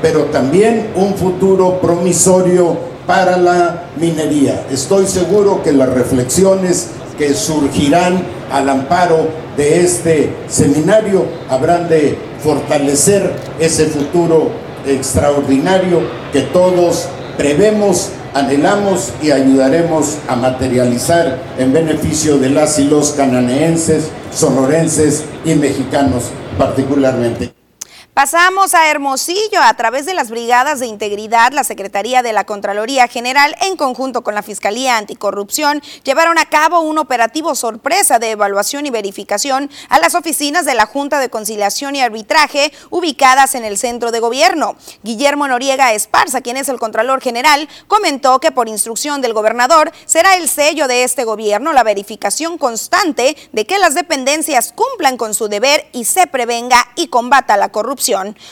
Speaker 10: pero también un futuro promisorio para la minería. Estoy seguro que las reflexiones que surgirán al amparo de este seminario habrán de fortalecer ese futuro extraordinario que todos prevemos, anhelamos y ayudaremos a materializar en beneficio de las y los cananeenses, sonorenses y mexicanos particularmente.
Speaker 1: Pasamos a Hermosillo a través de las brigadas de integridad, la Secretaría de la Contraloría General, en conjunto con la Fiscalía Anticorrupción, llevaron a cabo un operativo sorpresa de evaluación y verificación a las oficinas de la Junta de Conciliación y Arbitraje ubicadas en el centro de gobierno. Guillermo Noriega Esparza, quien es el Contralor General, comentó que por instrucción del gobernador será el sello de este gobierno la verificación constante de que las dependencias cumplan con su deber y se prevenga y combata la corrupción.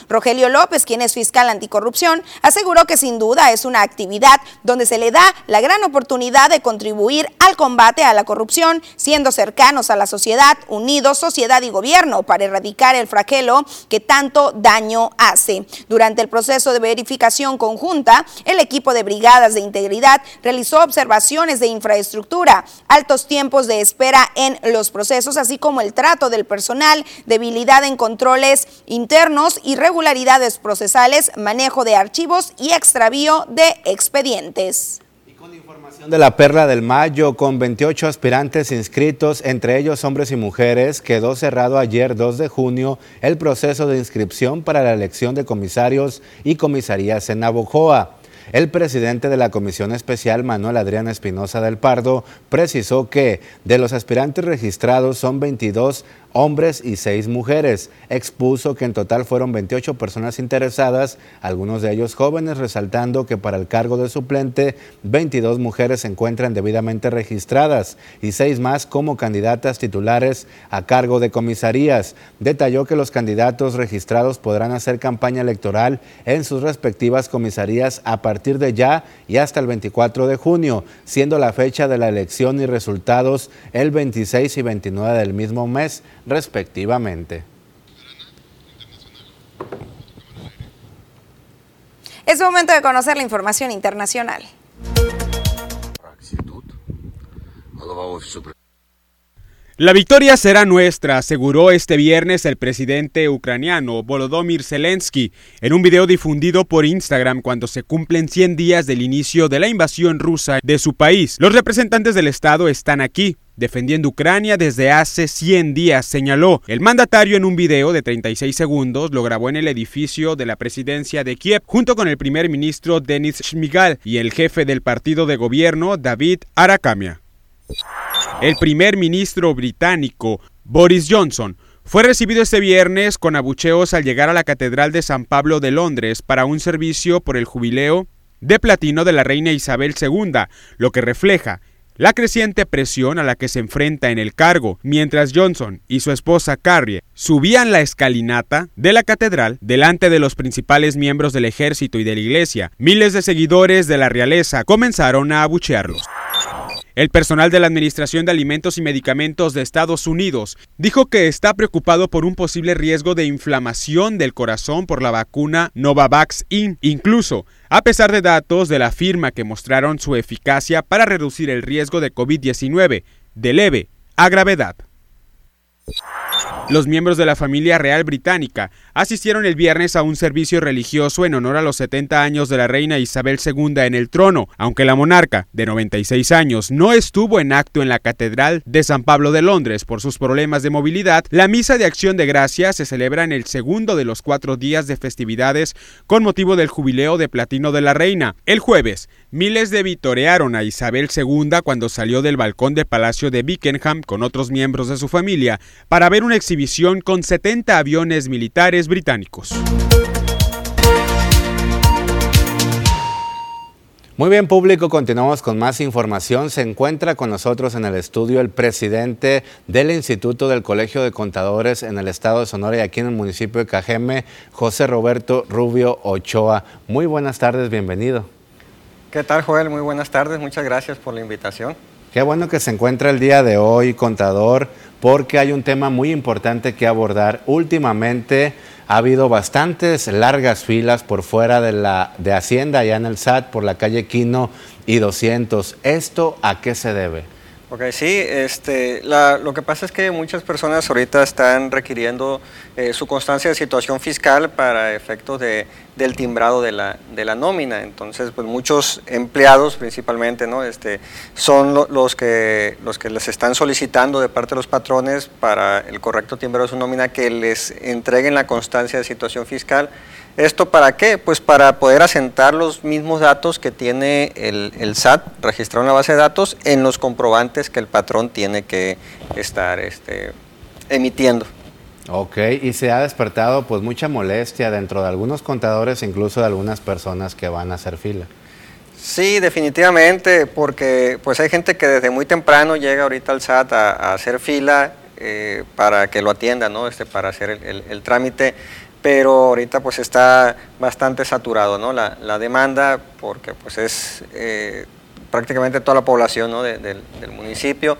Speaker 1: Rogelio López, quien es fiscal anticorrupción, aseguró que sin duda es una actividad donde se le da la gran oportunidad de contribuir al combate a la corrupción, siendo cercanos a la sociedad, unidos sociedad y gobierno para erradicar el fraquelo que tanto daño hace. Durante el proceso de verificación conjunta, el equipo de brigadas de integridad realizó observaciones de infraestructura, altos tiempos de espera en los procesos, así como el trato del personal, debilidad en controles internos, irregularidades procesales, manejo de archivos y extravío de expedientes
Speaker 2: de la Perla del Mayo con 28 aspirantes inscritos, entre ellos hombres y mujeres, quedó cerrado ayer 2 de junio el proceso de inscripción para la elección de comisarios y comisarías en Navojoa. El presidente de la Comisión Especial, Manuel Adrián Espinosa del Pardo, precisó que de los aspirantes registrados son 22 hombres y seis mujeres. Expuso que en total fueron 28 personas interesadas, algunos de ellos jóvenes, resaltando que para el cargo de suplente 22 mujeres se encuentran debidamente registradas y seis más como candidatas titulares a cargo de comisarías. Detalló que los candidatos registrados podrán hacer campaña electoral en sus respectivas comisarías a partir de ya y hasta el 24 de junio, siendo la fecha de la elección y resultados el 26 y 29 del mismo mes respectivamente.
Speaker 1: Es momento de conocer la información internacional.
Speaker 9: La victoria será nuestra, aseguró este viernes el presidente ucraniano Volodymyr Zelensky en un video difundido por Instagram cuando se cumplen 100 días del inicio de la invasión rusa de su país. Los representantes del Estado están aquí, defendiendo Ucrania desde hace 100 días, señaló. El mandatario en un video de 36 segundos lo grabó en el edificio de la presidencia de Kiev junto con el primer ministro Denis Shmigal y el jefe del partido de gobierno David Arakamia. El primer ministro británico Boris Johnson fue recibido este viernes con abucheos al llegar a la Catedral de San Pablo de Londres para un servicio por el jubileo de platino de la reina Isabel II, lo que refleja la creciente presión a la que se enfrenta en el cargo, mientras Johnson y su esposa Carrie subían la escalinata de la catedral delante de los principales miembros del ejército y de la iglesia, miles de seguidores de la realeza comenzaron a abuchearlos. El personal de la Administración de Alimentos y Medicamentos de Estados Unidos dijo que está preocupado por un posible riesgo de inflamación del corazón por la vacuna Novavax In. Incluso, a pesar de datos de la firma que mostraron su eficacia para reducir el riesgo de COVID-19 de leve a gravedad. Los miembros de la familia real británica asistieron el viernes a un servicio religioso en honor a los 70 años de la reina Isabel II en el trono, aunque la monarca, de 96 años, no estuvo en acto en la Catedral de San Pablo de Londres por sus problemas de movilidad. La misa de acción de gracias se celebra en el segundo de los cuatro días de festividades con motivo del jubileo de platino de la reina. El jueves, miles de vitorearon a Isabel II cuando salió del balcón del Palacio de Buckingham con otros miembros de su familia para ver una exhibición con 70 aviones militares británicos.
Speaker 2: Muy bien, público, continuamos con más información. Se encuentra con nosotros en el estudio el presidente del Instituto del Colegio de Contadores en el estado de Sonora y aquí en el municipio de Cajeme, José Roberto Rubio Ochoa. Muy buenas tardes, bienvenido.
Speaker 11: ¿Qué tal, Joel? Muy buenas tardes, muchas gracias por la invitación.
Speaker 2: Qué bueno que se encuentra el día de hoy, contador, porque hay un tema muy importante que abordar. Últimamente ha habido bastantes largas filas por fuera de la de Hacienda, allá en el SAT, por la calle Quino y 200. ¿Esto a qué se debe?
Speaker 11: Ok, sí, este, lo que pasa es que muchas personas ahorita están requiriendo eh, su constancia de situación fiscal para efectos de, del timbrado de la, de la nómina. Entonces, pues muchos empleados principalmente, ¿no? Este, son los, que, los que les están solicitando de parte de los patrones para el correcto timbrado de su nómina que les entreguen la constancia de situación fiscal. ¿Esto para qué? Pues para poder asentar los mismos datos que tiene el, SAT registrado en la base de datos en los comprobantes que el patrón tiene que estar este, emitiendo.
Speaker 2: Ok, y se ha despertado pues mucha molestia dentro de algunos contadores, incluso de algunas personas que van a hacer fila.
Speaker 11: Sí, definitivamente, porque pues hay gente que desde muy temprano llega ahorita al SAT a, hacer fila eh, para que lo atienda, ¿no? Este, para hacer el trámite pero ahorita pues está bastante saturado ¿no? la, demanda porque pues es eh, prácticamente toda la población ¿no? del municipio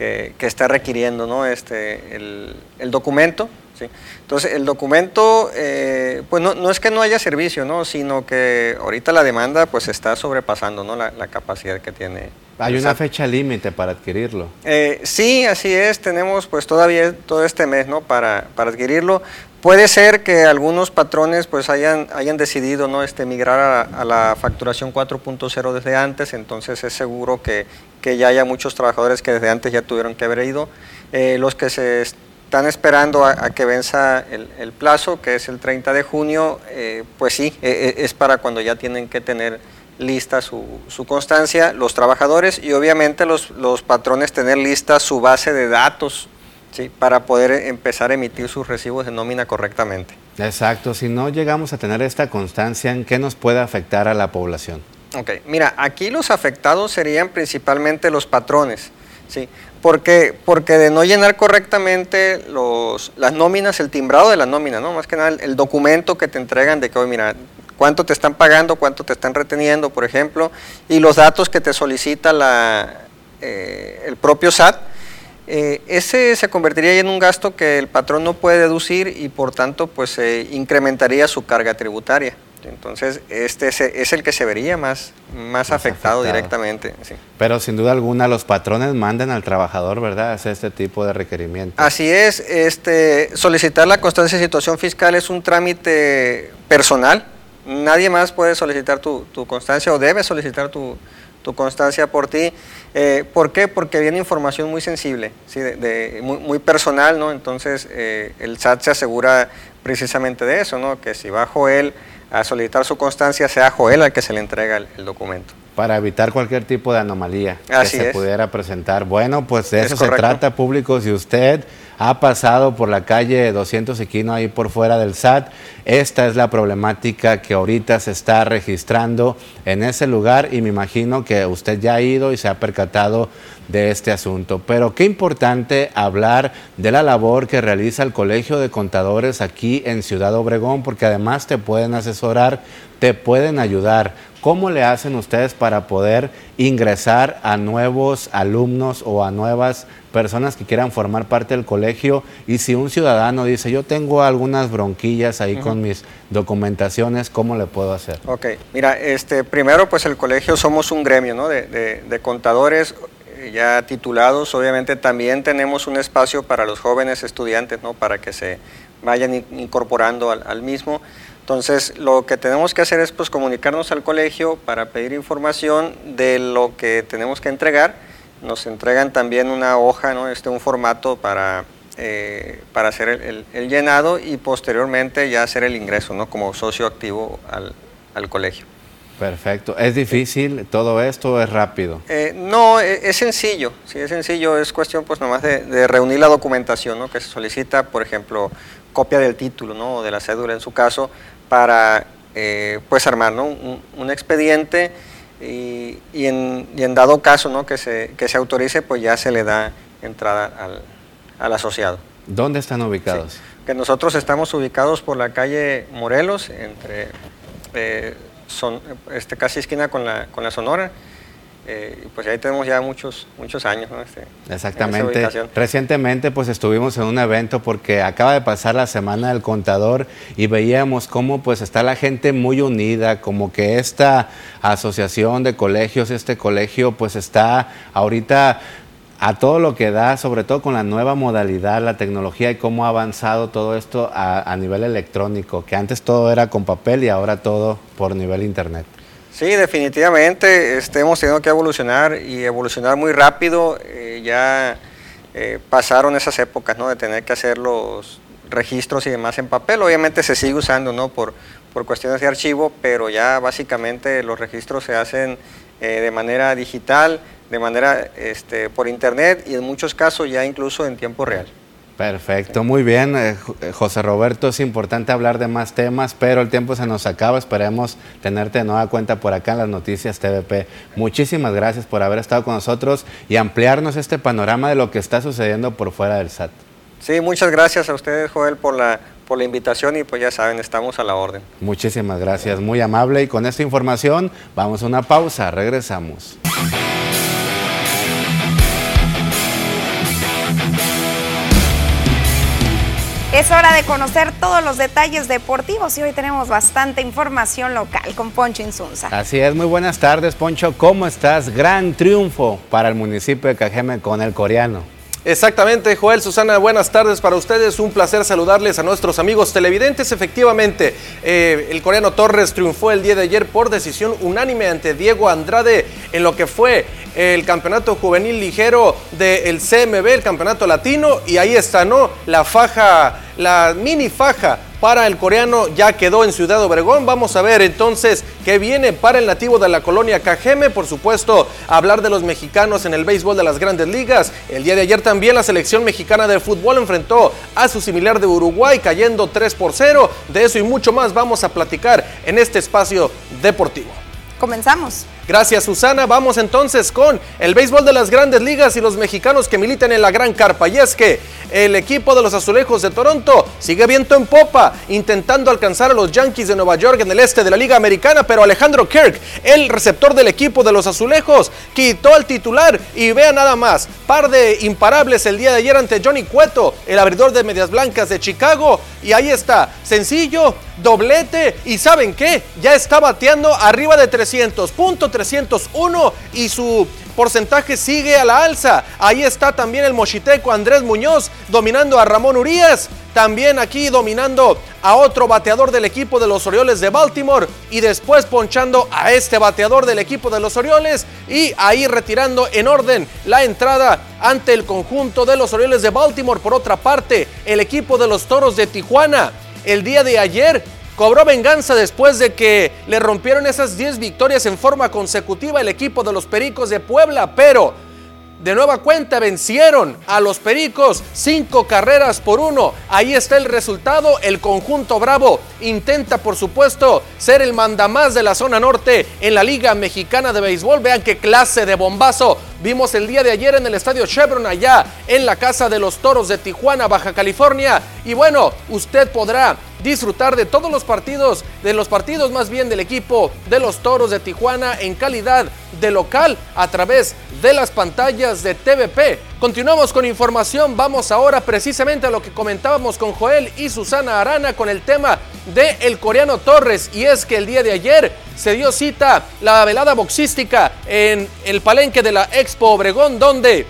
Speaker 11: que, está requiriendo ¿no? este, el, documento. ¿sí? Entonces el documento eh, pues no, no, es que no haya servicio, ¿no? sino que ahorita la demanda pues está sobrepasando ¿no? la, capacidad que tiene.
Speaker 2: Hay una fecha límite para adquirirlo.
Speaker 11: Eh, sí, así es, tenemos pues todavía todo este mes ¿no? para, para adquirirlo. Puede ser que algunos patrones pues hayan, hayan decidido ¿no? este, migrar a, la facturación 4.0 desde antes, entonces es seguro que, ya haya muchos trabajadores que desde antes ya tuvieron que haber ido. Eh, los que se están esperando a, que venza el, plazo, que es el 30 de junio, eh, pues sí, e, e, es para cuando ya tienen que tener lista su, su constancia los trabajadores y obviamente los, los patrones tener lista su base de datos ¿sí? para poder empezar a emitir sus recibos de nómina correctamente.
Speaker 2: Exacto, si no llegamos a tener esta constancia, ¿en qué nos puede afectar a la población?
Speaker 11: Ok, mira, aquí los afectados serían principalmente los patrones, ¿sí? Porque, porque de no llenar correctamente los, las nóminas, el timbrado de la nómina, ¿no? Más que nada el, documento que te entregan de que, hoy mira, cuánto te están pagando, cuánto te están reteniendo, por ejemplo, y los datos que te solicita la, eh, el propio SAT, eh, ese se convertiría en un gasto que el patrón no puede deducir y por tanto pues se incrementaría su carga tributaria. Entonces, este es, el que se vería más, más, afectado, directamente.
Speaker 2: Pero sin duda alguna los patrones mandan al trabajador, ¿verdad? Es este tipo de requerimiento.
Speaker 11: Así es, este, solicitar la constancia de situación fiscal es un trámite personal. Nadie más puede solicitar tu, tu constancia o debe solicitar tu, tu constancia por ti. Eh, ¿Por qué? Porque viene información muy sensible, ¿sí? de, muy, personal, ¿no? Entonces eh, el SAT se asegura precisamente de eso, ¿no? Que si va Joel a solicitar su constancia, sea Joel al que se le entrega el, documento.
Speaker 2: Para evitar cualquier tipo de anomalía que se pudiera presentar. Bueno, pues de eso se trata, público. Si usted ha pasado por la calle 200 Equino ahí por fuera del SAT. Esta es la problemática que ahorita se está registrando en ese lugar y me imagino que usted ya ha ido y se ha percatado de este asunto. Pero qué importante hablar de la labor que realiza el Colegio de Contadores aquí en Ciudad Obregón, porque además te pueden asesorar, te pueden ayudar ¿Cómo le hacen ustedes para poder ingresar a nuevos alumnos o a nuevas personas que quieran formar parte del colegio? Y si un ciudadano dice, yo tengo algunas bronquillas ahí con mis documentaciones, ¿cómo le puedo hacer?
Speaker 11: Ok, mira, este, primero pues el colegio somos un gremio ¿no? de, de, de contadores eh, ya titulados, obviamente también tenemos un espacio para los jóvenes estudiantes, ¿no? para que se vayan incorporando al, al mismo. Entonces, lo que tenemos que hacer es pues, comunicarnos al colegio para pedir información de lo que tenemos que entregar. Nos entregan también una hoja, ¿no? este, un formato para, eh, para hacer el, el, el, llenado y posteriormente ya hacer el ingreso ¿no? como socio activo al, al colegio.
Speaker 2: Perfecto. ¿Es difícil todo esto o es rápido?
Speaker 11: Eh, no, es, es, sencillo, sí, es sencillo, es cuestión pues nomás de, de reunir la documentación ¿no? que se solicita, por ejemplo, copia del título ¿no? o de la cédula en su caso, para eh, pues armar ¿no? un, un, expediente y, y, en, y, en, dado caso ¿no? que, se, que se autorice, pues ya se le da entrada al, al asociado.
Speaker 2: ¿Dónde están ubicados?
Speaker 11: Sí, que nosotros estamos ubicados por la calle Morelos, entre eh, son, este, casi esquina con la, con la Sonora. Eh, pues ahí tenemos ya muchos, muchos años. ¿no? Este,
Speaker 2: Exactamente. Recientemente pues estuvimos en un evento porque acaba de pasar la semana del contador y veíamos cómo pues está la gente muy unida, como que esta asociación de colegios, este colegio pues está ahorita a todo lo que da, sobre todo con la nueva modalidad, la tecnología y cómo ha avanzado todo esto a, a nivel electrónico, que antes todo era con papel y ahora todo por nivel internet.
Speaker 11: Sí, definitivamente este, hemos tenido que evolucionar y evolucionar muy rápido. Eh, ya eh, pasaron esas épocas ¿no? de tener que hacer los registros y demás en papel. Obviamente se sigue usando ¿no? por, por cuestiones de archivo, pero ya básicamente los registros se hacen eh, de manera digital, de manera este, por internet y en muchos casos ya incluso en tiempo real.
Speaker 2: Perfecto, muy bien. Eh, José Roberto, es importante hablar de más temas, pero el tiempo se nos acaba. Esperemos tenerte de nueva cuenta por acá en las noticias TVP. Muchísimas gracias por haber estado con nosotros y ampliarnos este panorama de lo que está sucediendo por fuera del SAT.
Speaker 11: Sí, muchas gracias a ustedes, Joel, por la, por la invitación y pues ya saben, estamos a la orden.
Speaker 2: Muchísimas gracias, muy amable. Y con esta información vamos a una pausa, regresamos.
Speaker 1: Es hora de conocer todos los detalles deportivos y hoy tenemos bastante información local con Poncho Insunza.
Speaker 2: Así es, muy buenas tardes Poncho, ¿cómo estás? Gran triunfo para el municipio de Cajeme con el coreano.
Speaker 12: Exactamente, Joel, Susana, buenas tardes para ustedes. Un placer saludarles a nuestros amigos televidentes. Efectivamente, eh, el coreano Torres triunfó el día de ayer por decisión unánime ante Diego Andrade en lo que fue el campeonato juvenil ligero del CMB, el campeonato latino, y ahí está, ¿no? La faja, la mini faja para el coreano ya quedó en Ciudad Obregón. Vamos a ver entonces qué viene para el nativo de la colonia Cajeme. Por supuesto, hablar de los mexicanos en el béisbol de las grandes ligas. El día de ayer también la selección mexicana de fútbol enfrentó a su similar de Uruguay cayendo 3 por 0. De eso y mucho más vamos a platicar en este espacio deportivo.
Speaker 1: Comenzamos.
Speaker 12: Gracias Susana, vamos entonces con el béisbol de las grandes ligas y los mexicanos que militan en la gran carpa. Y es que el equipo de los azulejos de Toronto sigue viento en popa, intentando alcanzar a los Yankees de Nueva York en el este de la Liga Americana, pero Alejandro Kirk, el receptor del equipo de los azulejos, quitó al titular y vea nada más, par de imparables el día de ayer ante Johnny Cueto, el abridor de Medias Blancas de Chicago, y ahí está, sencillo, doblete, y ¿saben qué? Ya está bateando arriba de 300, punto 301 y su porcentaje sigue a la alza. Ahí está también el mochiteco Andrés Muñoz dominando a Ramón Urias. También aquí dominando a otro bateador del equipo de los Orioles de Baltimore y después ponchando a este bateador del equipo de los Orioles y ahí retirando en orden la entrada ante el conjunto de los Orioles de Baltimore. Por otra parte, el equipo de los Toros de Tijuana el día de ayer. Cobró venganza después de que le rompieron esas 10 victorias en forma consecutiva el equipo de los Pericos de Puebla, pero de nueva cuenta vencieron a los Pericos cinco carreras por uno. Ahí está el resultado. El conjunto Bravo intenta, por supuesto, ser el mandamás de la zona norte en la Liga Mexicana de Béisbol. Vean qué clase de bombazo vimos el día de ayer en el estadio Chevron allá en la Casa de los Toros de Tijuana, Baja California. Y bueno, usted podrá disfrutar de todos los partidos, de los partidos más bien del equipo de los Toros de Tijuana en calidad de local a través de las pantallas de TVP. Continuamos con información, vamos ahora precisamente a lo que comentábamos con Joel y Susana Arana con el tema de el coreano Torres y es que el día de ayer se dio cita la velada boxística en el palenque de la Expo Obregón donde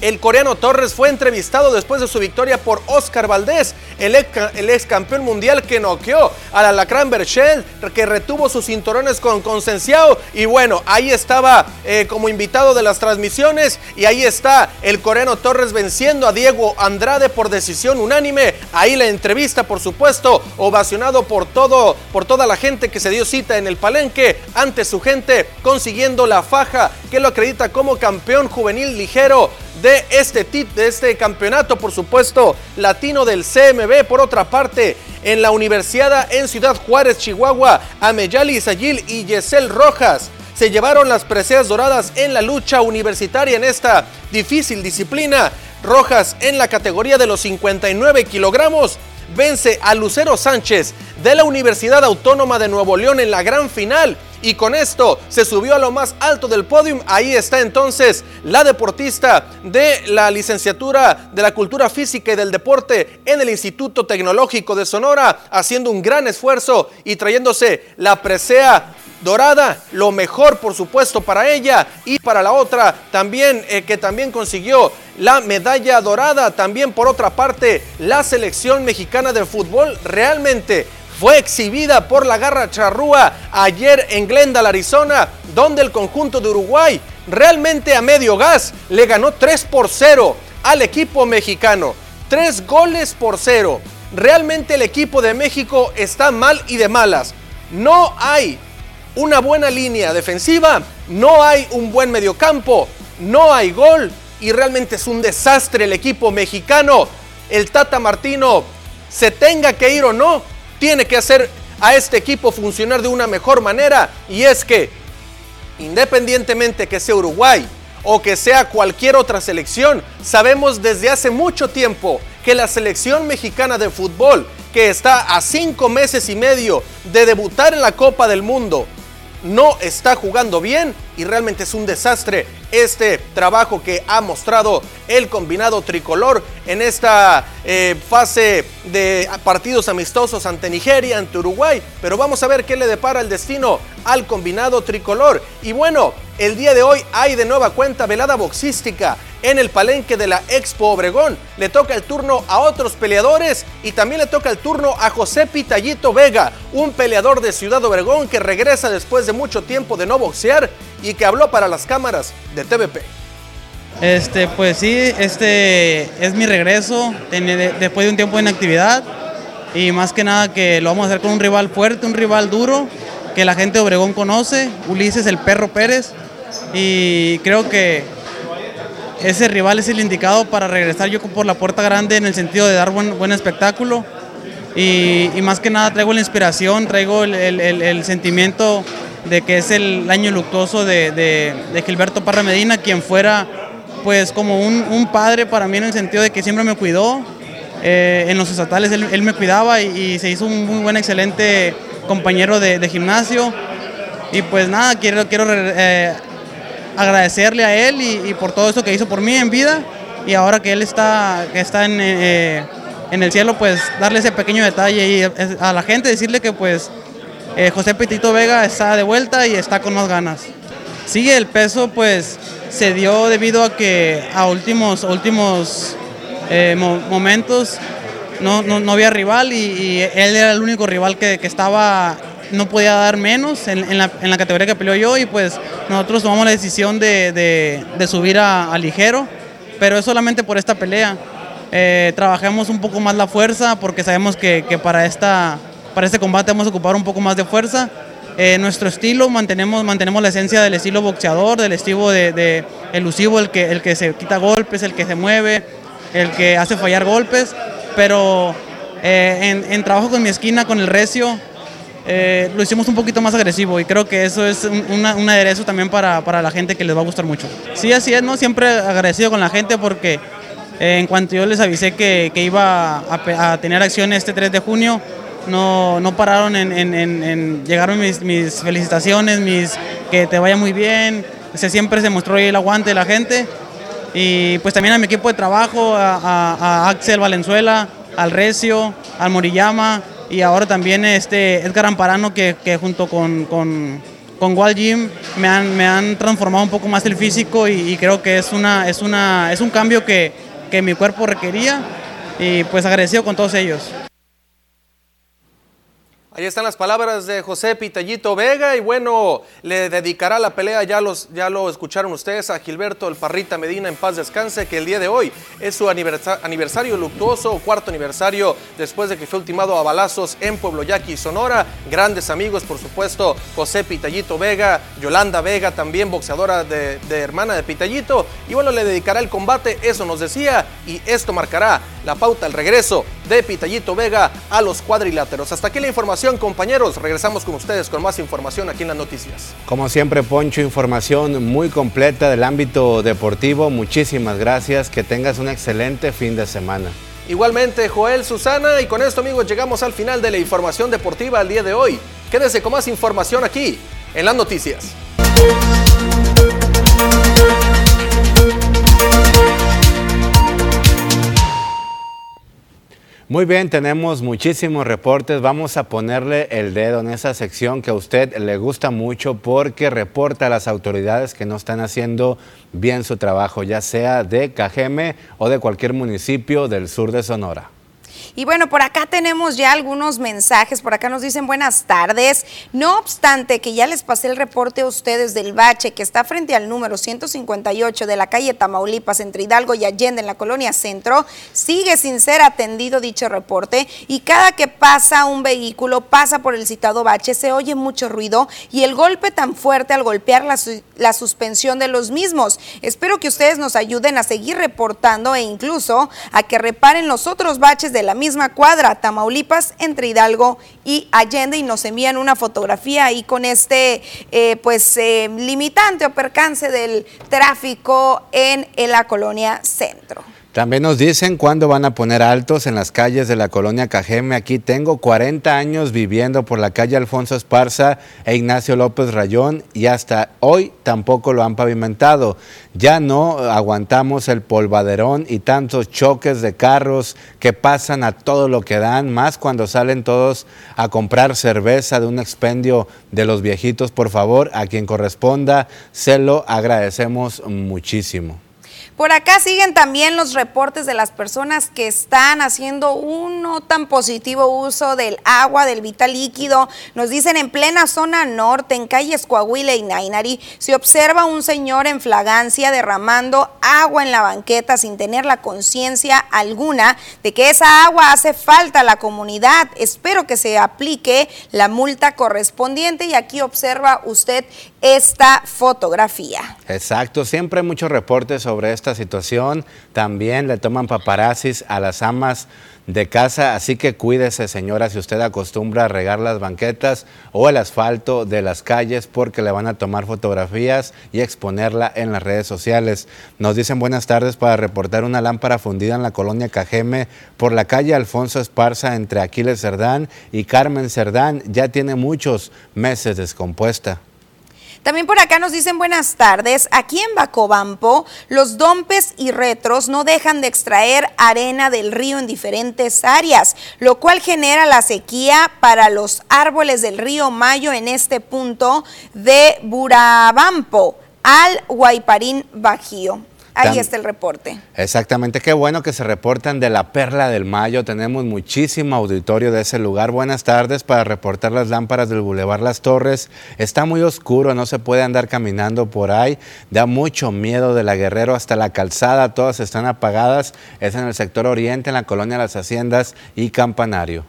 Speaker 12: el coreano Torres fue entrevistado después de su victoria por Oscar Valdés, el ex, campeón mundial que noqueó al Alacrán Berchel, que retuvo sus cinturones con Concenciao. Y bueno, ahí estaba eh, como invitado de las transmisiones. Y ahí está el coreano Torres venciendo a Diego Andrade por decisión unánime. Ahí la entrevista, por supuesto, ovacionado por todo, por toda la gente que se dio cita en el palenque ante su gente, consiguiendo la faja que lo acredita como campeón juvenil ligero de este, tit, de este campeonato, por supuesto, latino del CMB. Por otra parte, en la Universidad en Ciudad Juárez, Chihuahua, Ameyali Sayil y Yesel Rojas se llevaron las preseas doradas en la lucha universitaria en esta difícil disciplina. Rojas en la categoría de los 59 kilogramos vence a Lucero Sánchez de la Universidad Autónoma de Nuevo León en la gran final y con esto se subió a lo más alto del podium. Ahí está entonces la deportista de la licenciatura de la cultura física y del deporte en el Instituto Tecnológico de Sonora, haciendo un gran esfuerzo y trayéndose la presea dorada, lo mejor por supuesto para ella y para la otra también eh, que también consiguió la medalla dorada, también por otra parte la selección mexicana de fútbol realmente fue exhibida por la Garra Charrúa ayer en Glendale, Arizona, donde el conjunto de Uruguay realmente a medio gas le ganó 3 por 0 al equipo mexicano. 3 goles por 0. Realmente el equipo de México está mal y de malas. No hay una buena línea defensiva, no hay un buen mediocampo, no hay gol y realmente es un desastre el equipo mexicano. El Tata Martino se tenga que ir o no, tiene que hacer a este equipo funcionar de una mejor manera y es que independientemente que sea Uruguay o que sea cualquier otra selección, sabemos desde hace mucho tiempo que la selección mexicana de fútbol, que está a cinco meses y medio de debutar en la Copa del Mundo, no está jugando bien y realmente es un desastre este trabajo que ha mostrado el combinado tricolor en esta eh, fase de partidos amistosos ante Nigeria, ante Uruguay. Pero vamos a ver qué le depara el destino al combinado tricolor. Y bueno, el día de hoy hay de nueva cuenta velada boxística en el palenque de la Expo Obregón. Le toca el turno a otros peleadores y también le toca el turno a José Pitallito Vega, un peleador de Ciudad Obregón que regresa después de mucho tiempo de no boxear y que habló para las cámaras de TVP.
Speaker 13: Este, pues sí, este es mi regreso después de un tiempo de inactividad y más que nada que lo vamos a hacer con un rival fuerte, un rival duro que la gente de Obregón conoce, Ulises el Perro Pérez y creo que ese rival es el indicado para regresar yo por la puerta grande en el sentido de dar buen, buen espectáculo y, más que nada traigo la inspiración, traigo el sentimiento de que es el año luctuoso de, Gilberto Parra Medina, quien fuera pues como un, padre para mí en el sentido de que siempre me cuidó. Eh, en los estatales él, me cuidaba y, se hizo un muy buen, excelente compañero de, gimnasio. Y pues nada, quiero, quiero eh, agradecerle a él y, por todo eso que hizo por mí en vida. Y ahora que él está, está en, eh, en el cielo, pues darle ese pequeño detalle a la gente decirle que pues eh, José Petito Vega está de vuelta y está con más ganas. Sigue el peso, pues se dio debido a que a últimos, últimos eh, momentos no, no, había rival y, él era el único rival que, estaba, no podía dar menos en, la, categoría que peleó yo y pues nosotros tomamos la decisión de, subir a, ligero, pero es solamente por esta pelea. Eh, trabajamos un poco más la fuerza porque sabemos que, para esta para este combate vamos a ocupar un poco más de fuerza. Eh, nuestro estilo, mantenemos, mantenemos la esencia del estilo boxeador, del estilo de, elusivo, el que, el que se quita golpes, el que se mueve, el que hace fallar golpes, pero eh, en, trabajo con mi esquina, con el recio, eh, lo hicimos un poquito más agresivo y creo que eso es un, un aderezo también para, para la gente que les va a gustar mucho. Sí, así es, ¿no? Siempre agradecido con la gente porque eh, en cuanto yo les avisé que, que iba a, a tener acción este 3 de junio, no, no pararon en, en- en- en- llegaron mis, mis felicitaciones, mis que te vaya muy bien, o sea, siempre se mostró el aguante de la gente y pues también a mi equipo de trabajo, a, a- a Axel Valenzuela, al Recio, al Moriyama y ahora también este Edgar Amparano que, que junto con, con, con Wall Gym me han, me han transformado un poco más el físico y, y creo que es, una, es, una, es un cambio que, que mi cuerpo requería y pues agradecido con todos ellos.
Speaker 12: Ahí están las palabras de José Pitallito Vega y bueno, le dedicará la pelea, ya, los, ya lo escucharon ustedes, a Gilberto El Parrita Medina en paz descanse, que el día de hoy es su aniversa- aniversario luctuoso, cuarto aniversario después de que fue ultimado a balazos en Pueblo Yaqui, Sonora. Grandes amigos, por supuesto, José Pitallito Vega, Yolanda Vega, también boxeadora de, de hermana de Pitallito. Y bueno, le dedicará el combate, eso nos decía, y esto marcará la pauta, el regreso de Pitallito Vega a los cuadriláteros. Hasta aquí la información, compañeros. Regresamos con ustedes con más información aquí en las noticias.
Speaker 2: Como siempre, Poncho, información muy completa del ámbito deportivo. Muchísimas gracias. Que tengas un excelente fin de semana.
Speaker 12: Igualmente, Joel, Susana, y con esto, amigos, llegamos al final de la información deportiva al día de hoy. Quédese con más información aquí en las noticias.
Speaker 2: Muy bien, tenemos muchísimos reportes. Vamos a ponerle el dedo en esa sección que a usted le gusta mucho porque reporta a las autoridades que no están haciendo bien su trabajo, ya sea de Cajeme o de cualquier municipio del sur de Sonora.
Speaker 1: Y bueno, por acá tenemos ya algunos mensajes, por acá nos dicen buenas tardes. No obstante que ya les pasé el reporte a ustedes del bache que está frente al número 158 de la calle Tamaulipas entre Hidalgo y Allende en la colonia Centro, sigue sin ser atendido dicho reporte y cada que pasa un vehículo, pasa por el citado bache, se oye mucho ruido y el golpe tan fuerte al golpear la, la suspensión de los mismos. Espero que ustedes nos ayuden a seguir reportando e incluso a que reparen los otros baches de misma cuadra, Tamaulipas, entre Hidalgo y Allende, y nos envían una fotografía ahí con este, eh, pues, eh, limitante o percance del tráfico en la colonia Centro.
Speaker 2: También nos dicen cuándo van a poner altos en las calles de la colonia Cajeme. Aquí tengo 40 años viviendo por la calle Alfonso Esparza e Ignacio López Rayón y hasta hoy tampoco lo han pavimentado. Ya no aguantamos el polvaderón y tantos choques de carros que pasan a todo lo que dan, más cuando salen todos a comprar cerveza de un expendio de los viejitos. Por favor, a quien corresponda, se lo agradecemos muchísimo.
Speaker 1: Por acá siguen también los reportes de las personas que están haciendo un no tan positivo uso del agua, del vital líquido. Nos dicen en plena zona norte, en calles Coahuila y Nainari, se observa un señor en flagancia derramando agua en la banqueta sin tener la conciencia alguna de que esa agua hace falta a la comunidad. Espero que se aplique la multa correspondiente y aquí observa usted esta fotografía.
Speaker 2: Exacto, siempre hay muchos reportes sobre esta situación. También le toman paparazzis a las amas de casa, así que cuídese, señora, si usted acostumbra a regar las banquetas o el asfalto de las calles porque le van a tomar fotografías y exponerla en las redes sociales. Nos dicen buenas tardes para reportar una lámpara fundida en la colonia Cajeme por la calle Alfonso Esparza entre Aquiles Cerdán y Carmen Cerdán. Ya tiene muchos meses descompuesta.
Speaker 1: También por acá nos dicen buenas tardes. Aquí en Bacobampo, los dompes y retros no dejan de extraer arena del río en diferentes áreas, lo cual genera la sequía para los árboles del río Mayo en este punto de Burabampo al Guayparín Bajío. Ahí
Speaker 2: Tam-
Speaker 1: está el reporte.
Speaker 2: Exactamente, qué bueno que se reportan de la Perla del Mayo. Tenemos muchísimo auditorio de ese lugar. Buenas tardes para reportar las lámparas del Boulevard Las Torres. Está muy oscuro, no se puede andar caminando por ahí. Da mucho miedo de la Guerrero hasta la calzada. Todas están apagadas. Es en el sector oriente, en la colonia Las Haciendas y Campanario.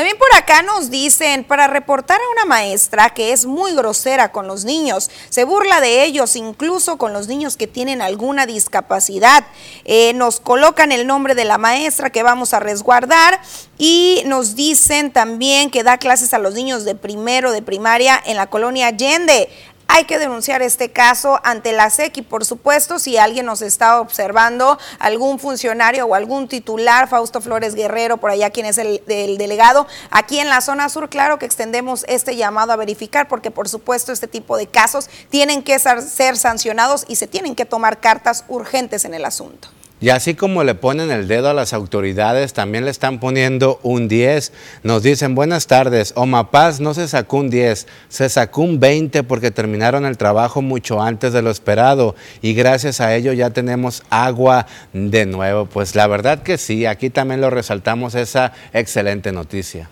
Speaker 1: También por acá nos dicen, para reportar a una maestra que es muy grosera con los niños, se burla de ellos, incluso con los niños que tienen alguna discapacidad. Eh, nos colocan el nombre de la maestra que vamos a resguardar y nos dicen también que da clases a los niños de primero de primaria en la colonia Allende. Hay que denunciar este caso ante la SEC y por supuesto si alguien nos está observando, algún funcionario o algún titular, Fausto Flores Guerrero, por allá quien es el, el delegado, aquí en la zona sur, claro que extendemos este llamado a verificar porque por supuesto este tipo de casos tienen que ser sancionados y se tienen que tomar cartas urgentes en el asunto.
Speaker 2: Y así como le ponen el dedo a las autoridades, también le están poniendo un 10. Nos dicen, buenas tardes, Omapaz no se sacó un 10, se sacó un 20 porque terminaron el trabajo mucho antes de lo esperado y gracias a ello ya tenemos agua de nuevo. Pues la verdad que sí, aquí también lo resaltamos esa excelente noticia.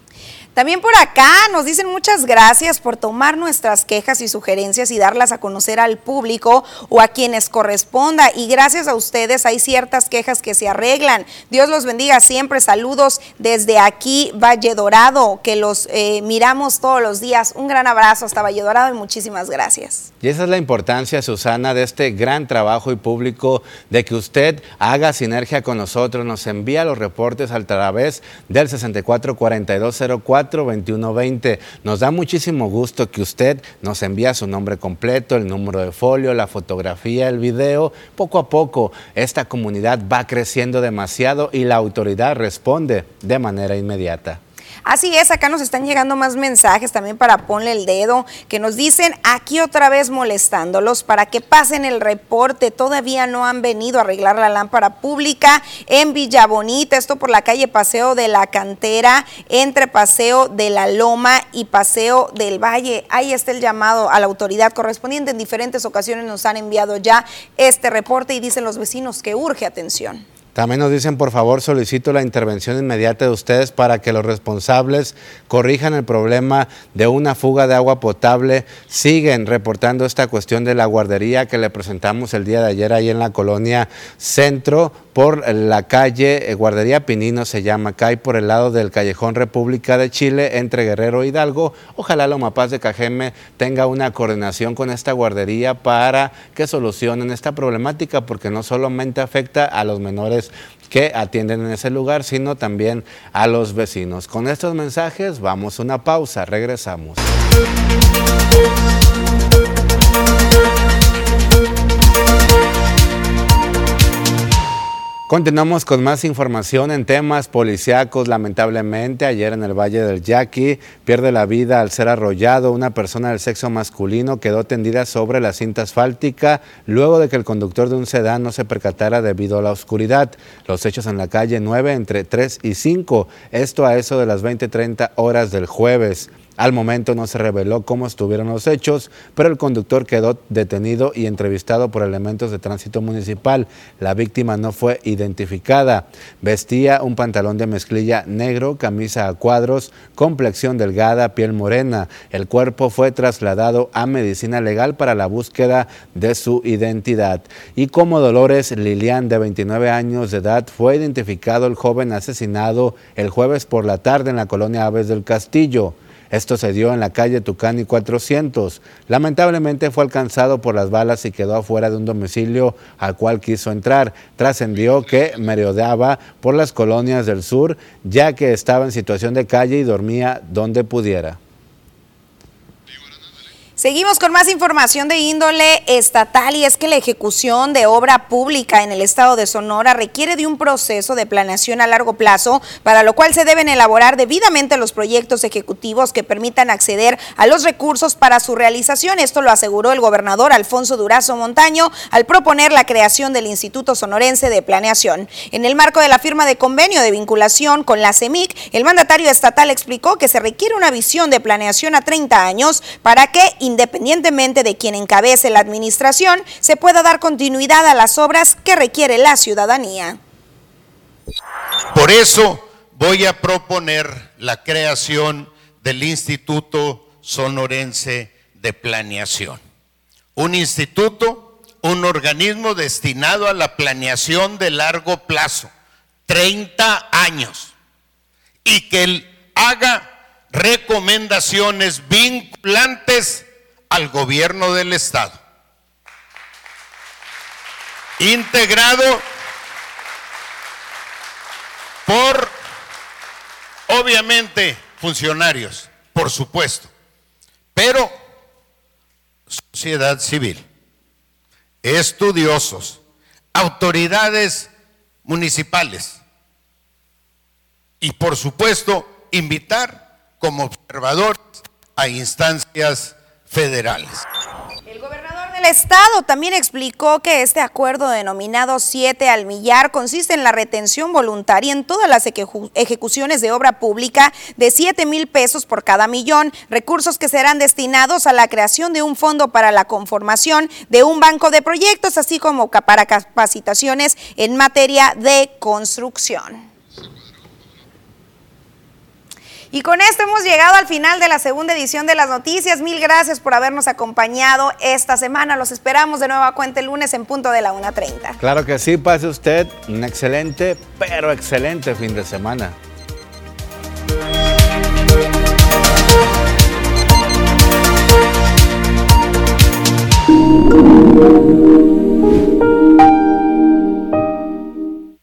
Speaker 1: También por acá nos dicen muchas gracias por tomar nuestras quejas y sugerencias y darlas a conocer al público o a quienes corresponda. Y gracias a ustedes hay ciertas quejas que se arreglan. Dios los bendiga siempre. Saludos desde aquí, Valle Dorado, que los eh, miramos todos los días. Un gran abrazo hasta Valle Dorado y muchísimas gracias.
Speaker 2: Y esa es la importancia, Susana, de este gran trabajo y público, de que usted haga sinergia con nosotros, nos envía los reportes a través del 644204 2120. Nos da muchísimo gusto que usted nos envíe su nombre completo, el número de folio, la fotografía, el video. Poco a poco esta comunidad va creciendo demasiado y la autoridad responde de manera inmediata.
Speaker 1: Así es, acá nos están llegando más mensajes también para ponle el dedo, que nos dicen aquí otra vez molestándolos para que pasen el reporte. Todavía no han venido a arreglar la lámpara pública en Villa Bonita, esto por la calle Paseo de la Cantera, entre Paseo de la Loma y Paseo del Valle. Ahí está el llamado a la autoridad correspondiente. En diferentes ocasiones nos han enviado ya este reporte y dicen los vecinos que urge atención.
Speaker 2: También nos dicen, por favor, solicito la intervención inmediata de ustedes para que los responsables corrijan el problema de una fuga de agua potable. Siguen reportando esta cuestión de la guardería que le presentamos el día de ayer ahí en la colonia Centro por la calle eh, Guardería Pinino se llama, cae por el lado del Callejón República de Chile entre Guerrero y Hidalgo. Ojalá Loma Paz de Cajeme tenga una coordinación con esta guardería para que solucionen esta problemática porque no solamente afecta a los menores que atienden en ese lugar, sino también a los vecinos. Con estos mensajes vamos a una pausa, regresamos. Continuamos con más información en temas policíacos. Lamentablemente, ayer en el Valle del Yaqui pierde la vida al ser arrollado. Una persona del sexo masculino quedó tendida sobre la cinta asfáltica luego de que el conductor de un sedán no se percatara debido a la oscuridad. Los hechos en la calle 9 entre 3 y 5. Esto a eso de las 20:30 horas del jueves. Al momento no se reveló cómo estuvieron los hechos, pero el conductor quedó detenido y entrevistado por elementos de tránsito municipal. La víctima no fue identificada. Vestía un pantalón de mezclilla negro, camisa a cuadros, complexión delgada, piel morena. El cuerpo fue trasladado a medicina legal para la búsqueda de su identidad. Y como Dolores Lilian, de 29 años de edad, fue identificado el joven asesinado el jueves por la tarde en la colonia Aves del Castillo. Esto se dio en la calle Tucani 400. Lamentablemente fue alcanzado por las balas y quedó afuera de un domicilio al cual quiso entrar. Trascendió que merodeaba por las colonias del sur, ya que estaba en situación de calle y dormía donde pudiera.
Speaker 1: Seguimos con más información de índole estatal y es que la ejecución de obra pública en el estado de Sonora requiere de un proceso de planeación a largo plazo, para lo cual se deben elaborar debidamente los proyectos ejecutivos que permitan acceder a los recursos para su realización. Esto lo aseguró el gobernador Alfonso Durazo Montaño al proponer la creación del Instituto Sonorense de Planeación. En el marco de la firma de convenio de vinculación con la CEMIC, el mandatario estatal explicó que se requiere una visión de planeación a 30 años para que independientemente de quien encabece la administración, se pueda dar continuidad a las obras que requiere la ciudadanía.
Speaker 14: Por eso voy a proponer la creación del Instituto Sonorense de Planeación. Un instituto, un organismo destinado a la planeación de largo plazo, 30 años, y que
Speaker 10: haga recomendaciones vinculantes al gobierno del Estado. Integrado por, obviamente, funcionarios, por supuesto, pero sociedad civil, estudiosos, autoridades municipales y, por supuesto, invitar como observadores a instancias federales.
Speaker 1: El gobernador del estado también explicó que este acuerdo denominado 7 al millar consiste en la retención voluntaria en todas las ejecuciones de obra pública de 7 mil pesos por cada millón, recursos que serán destinados a la creación de un fondo para la conformación de un banco de proyectos, así como para capacitaciones en materia de construcción. Y con esto hemos llegado al final de la segunda edición de las noticias. Mil gracias por habernos acompañado esta semana. Los esperamos de nueva cuenta el lunes en punto de la 1.30.
Speaker 2: Claro que sí, pase usted un excelente, pero excelente fin de semana.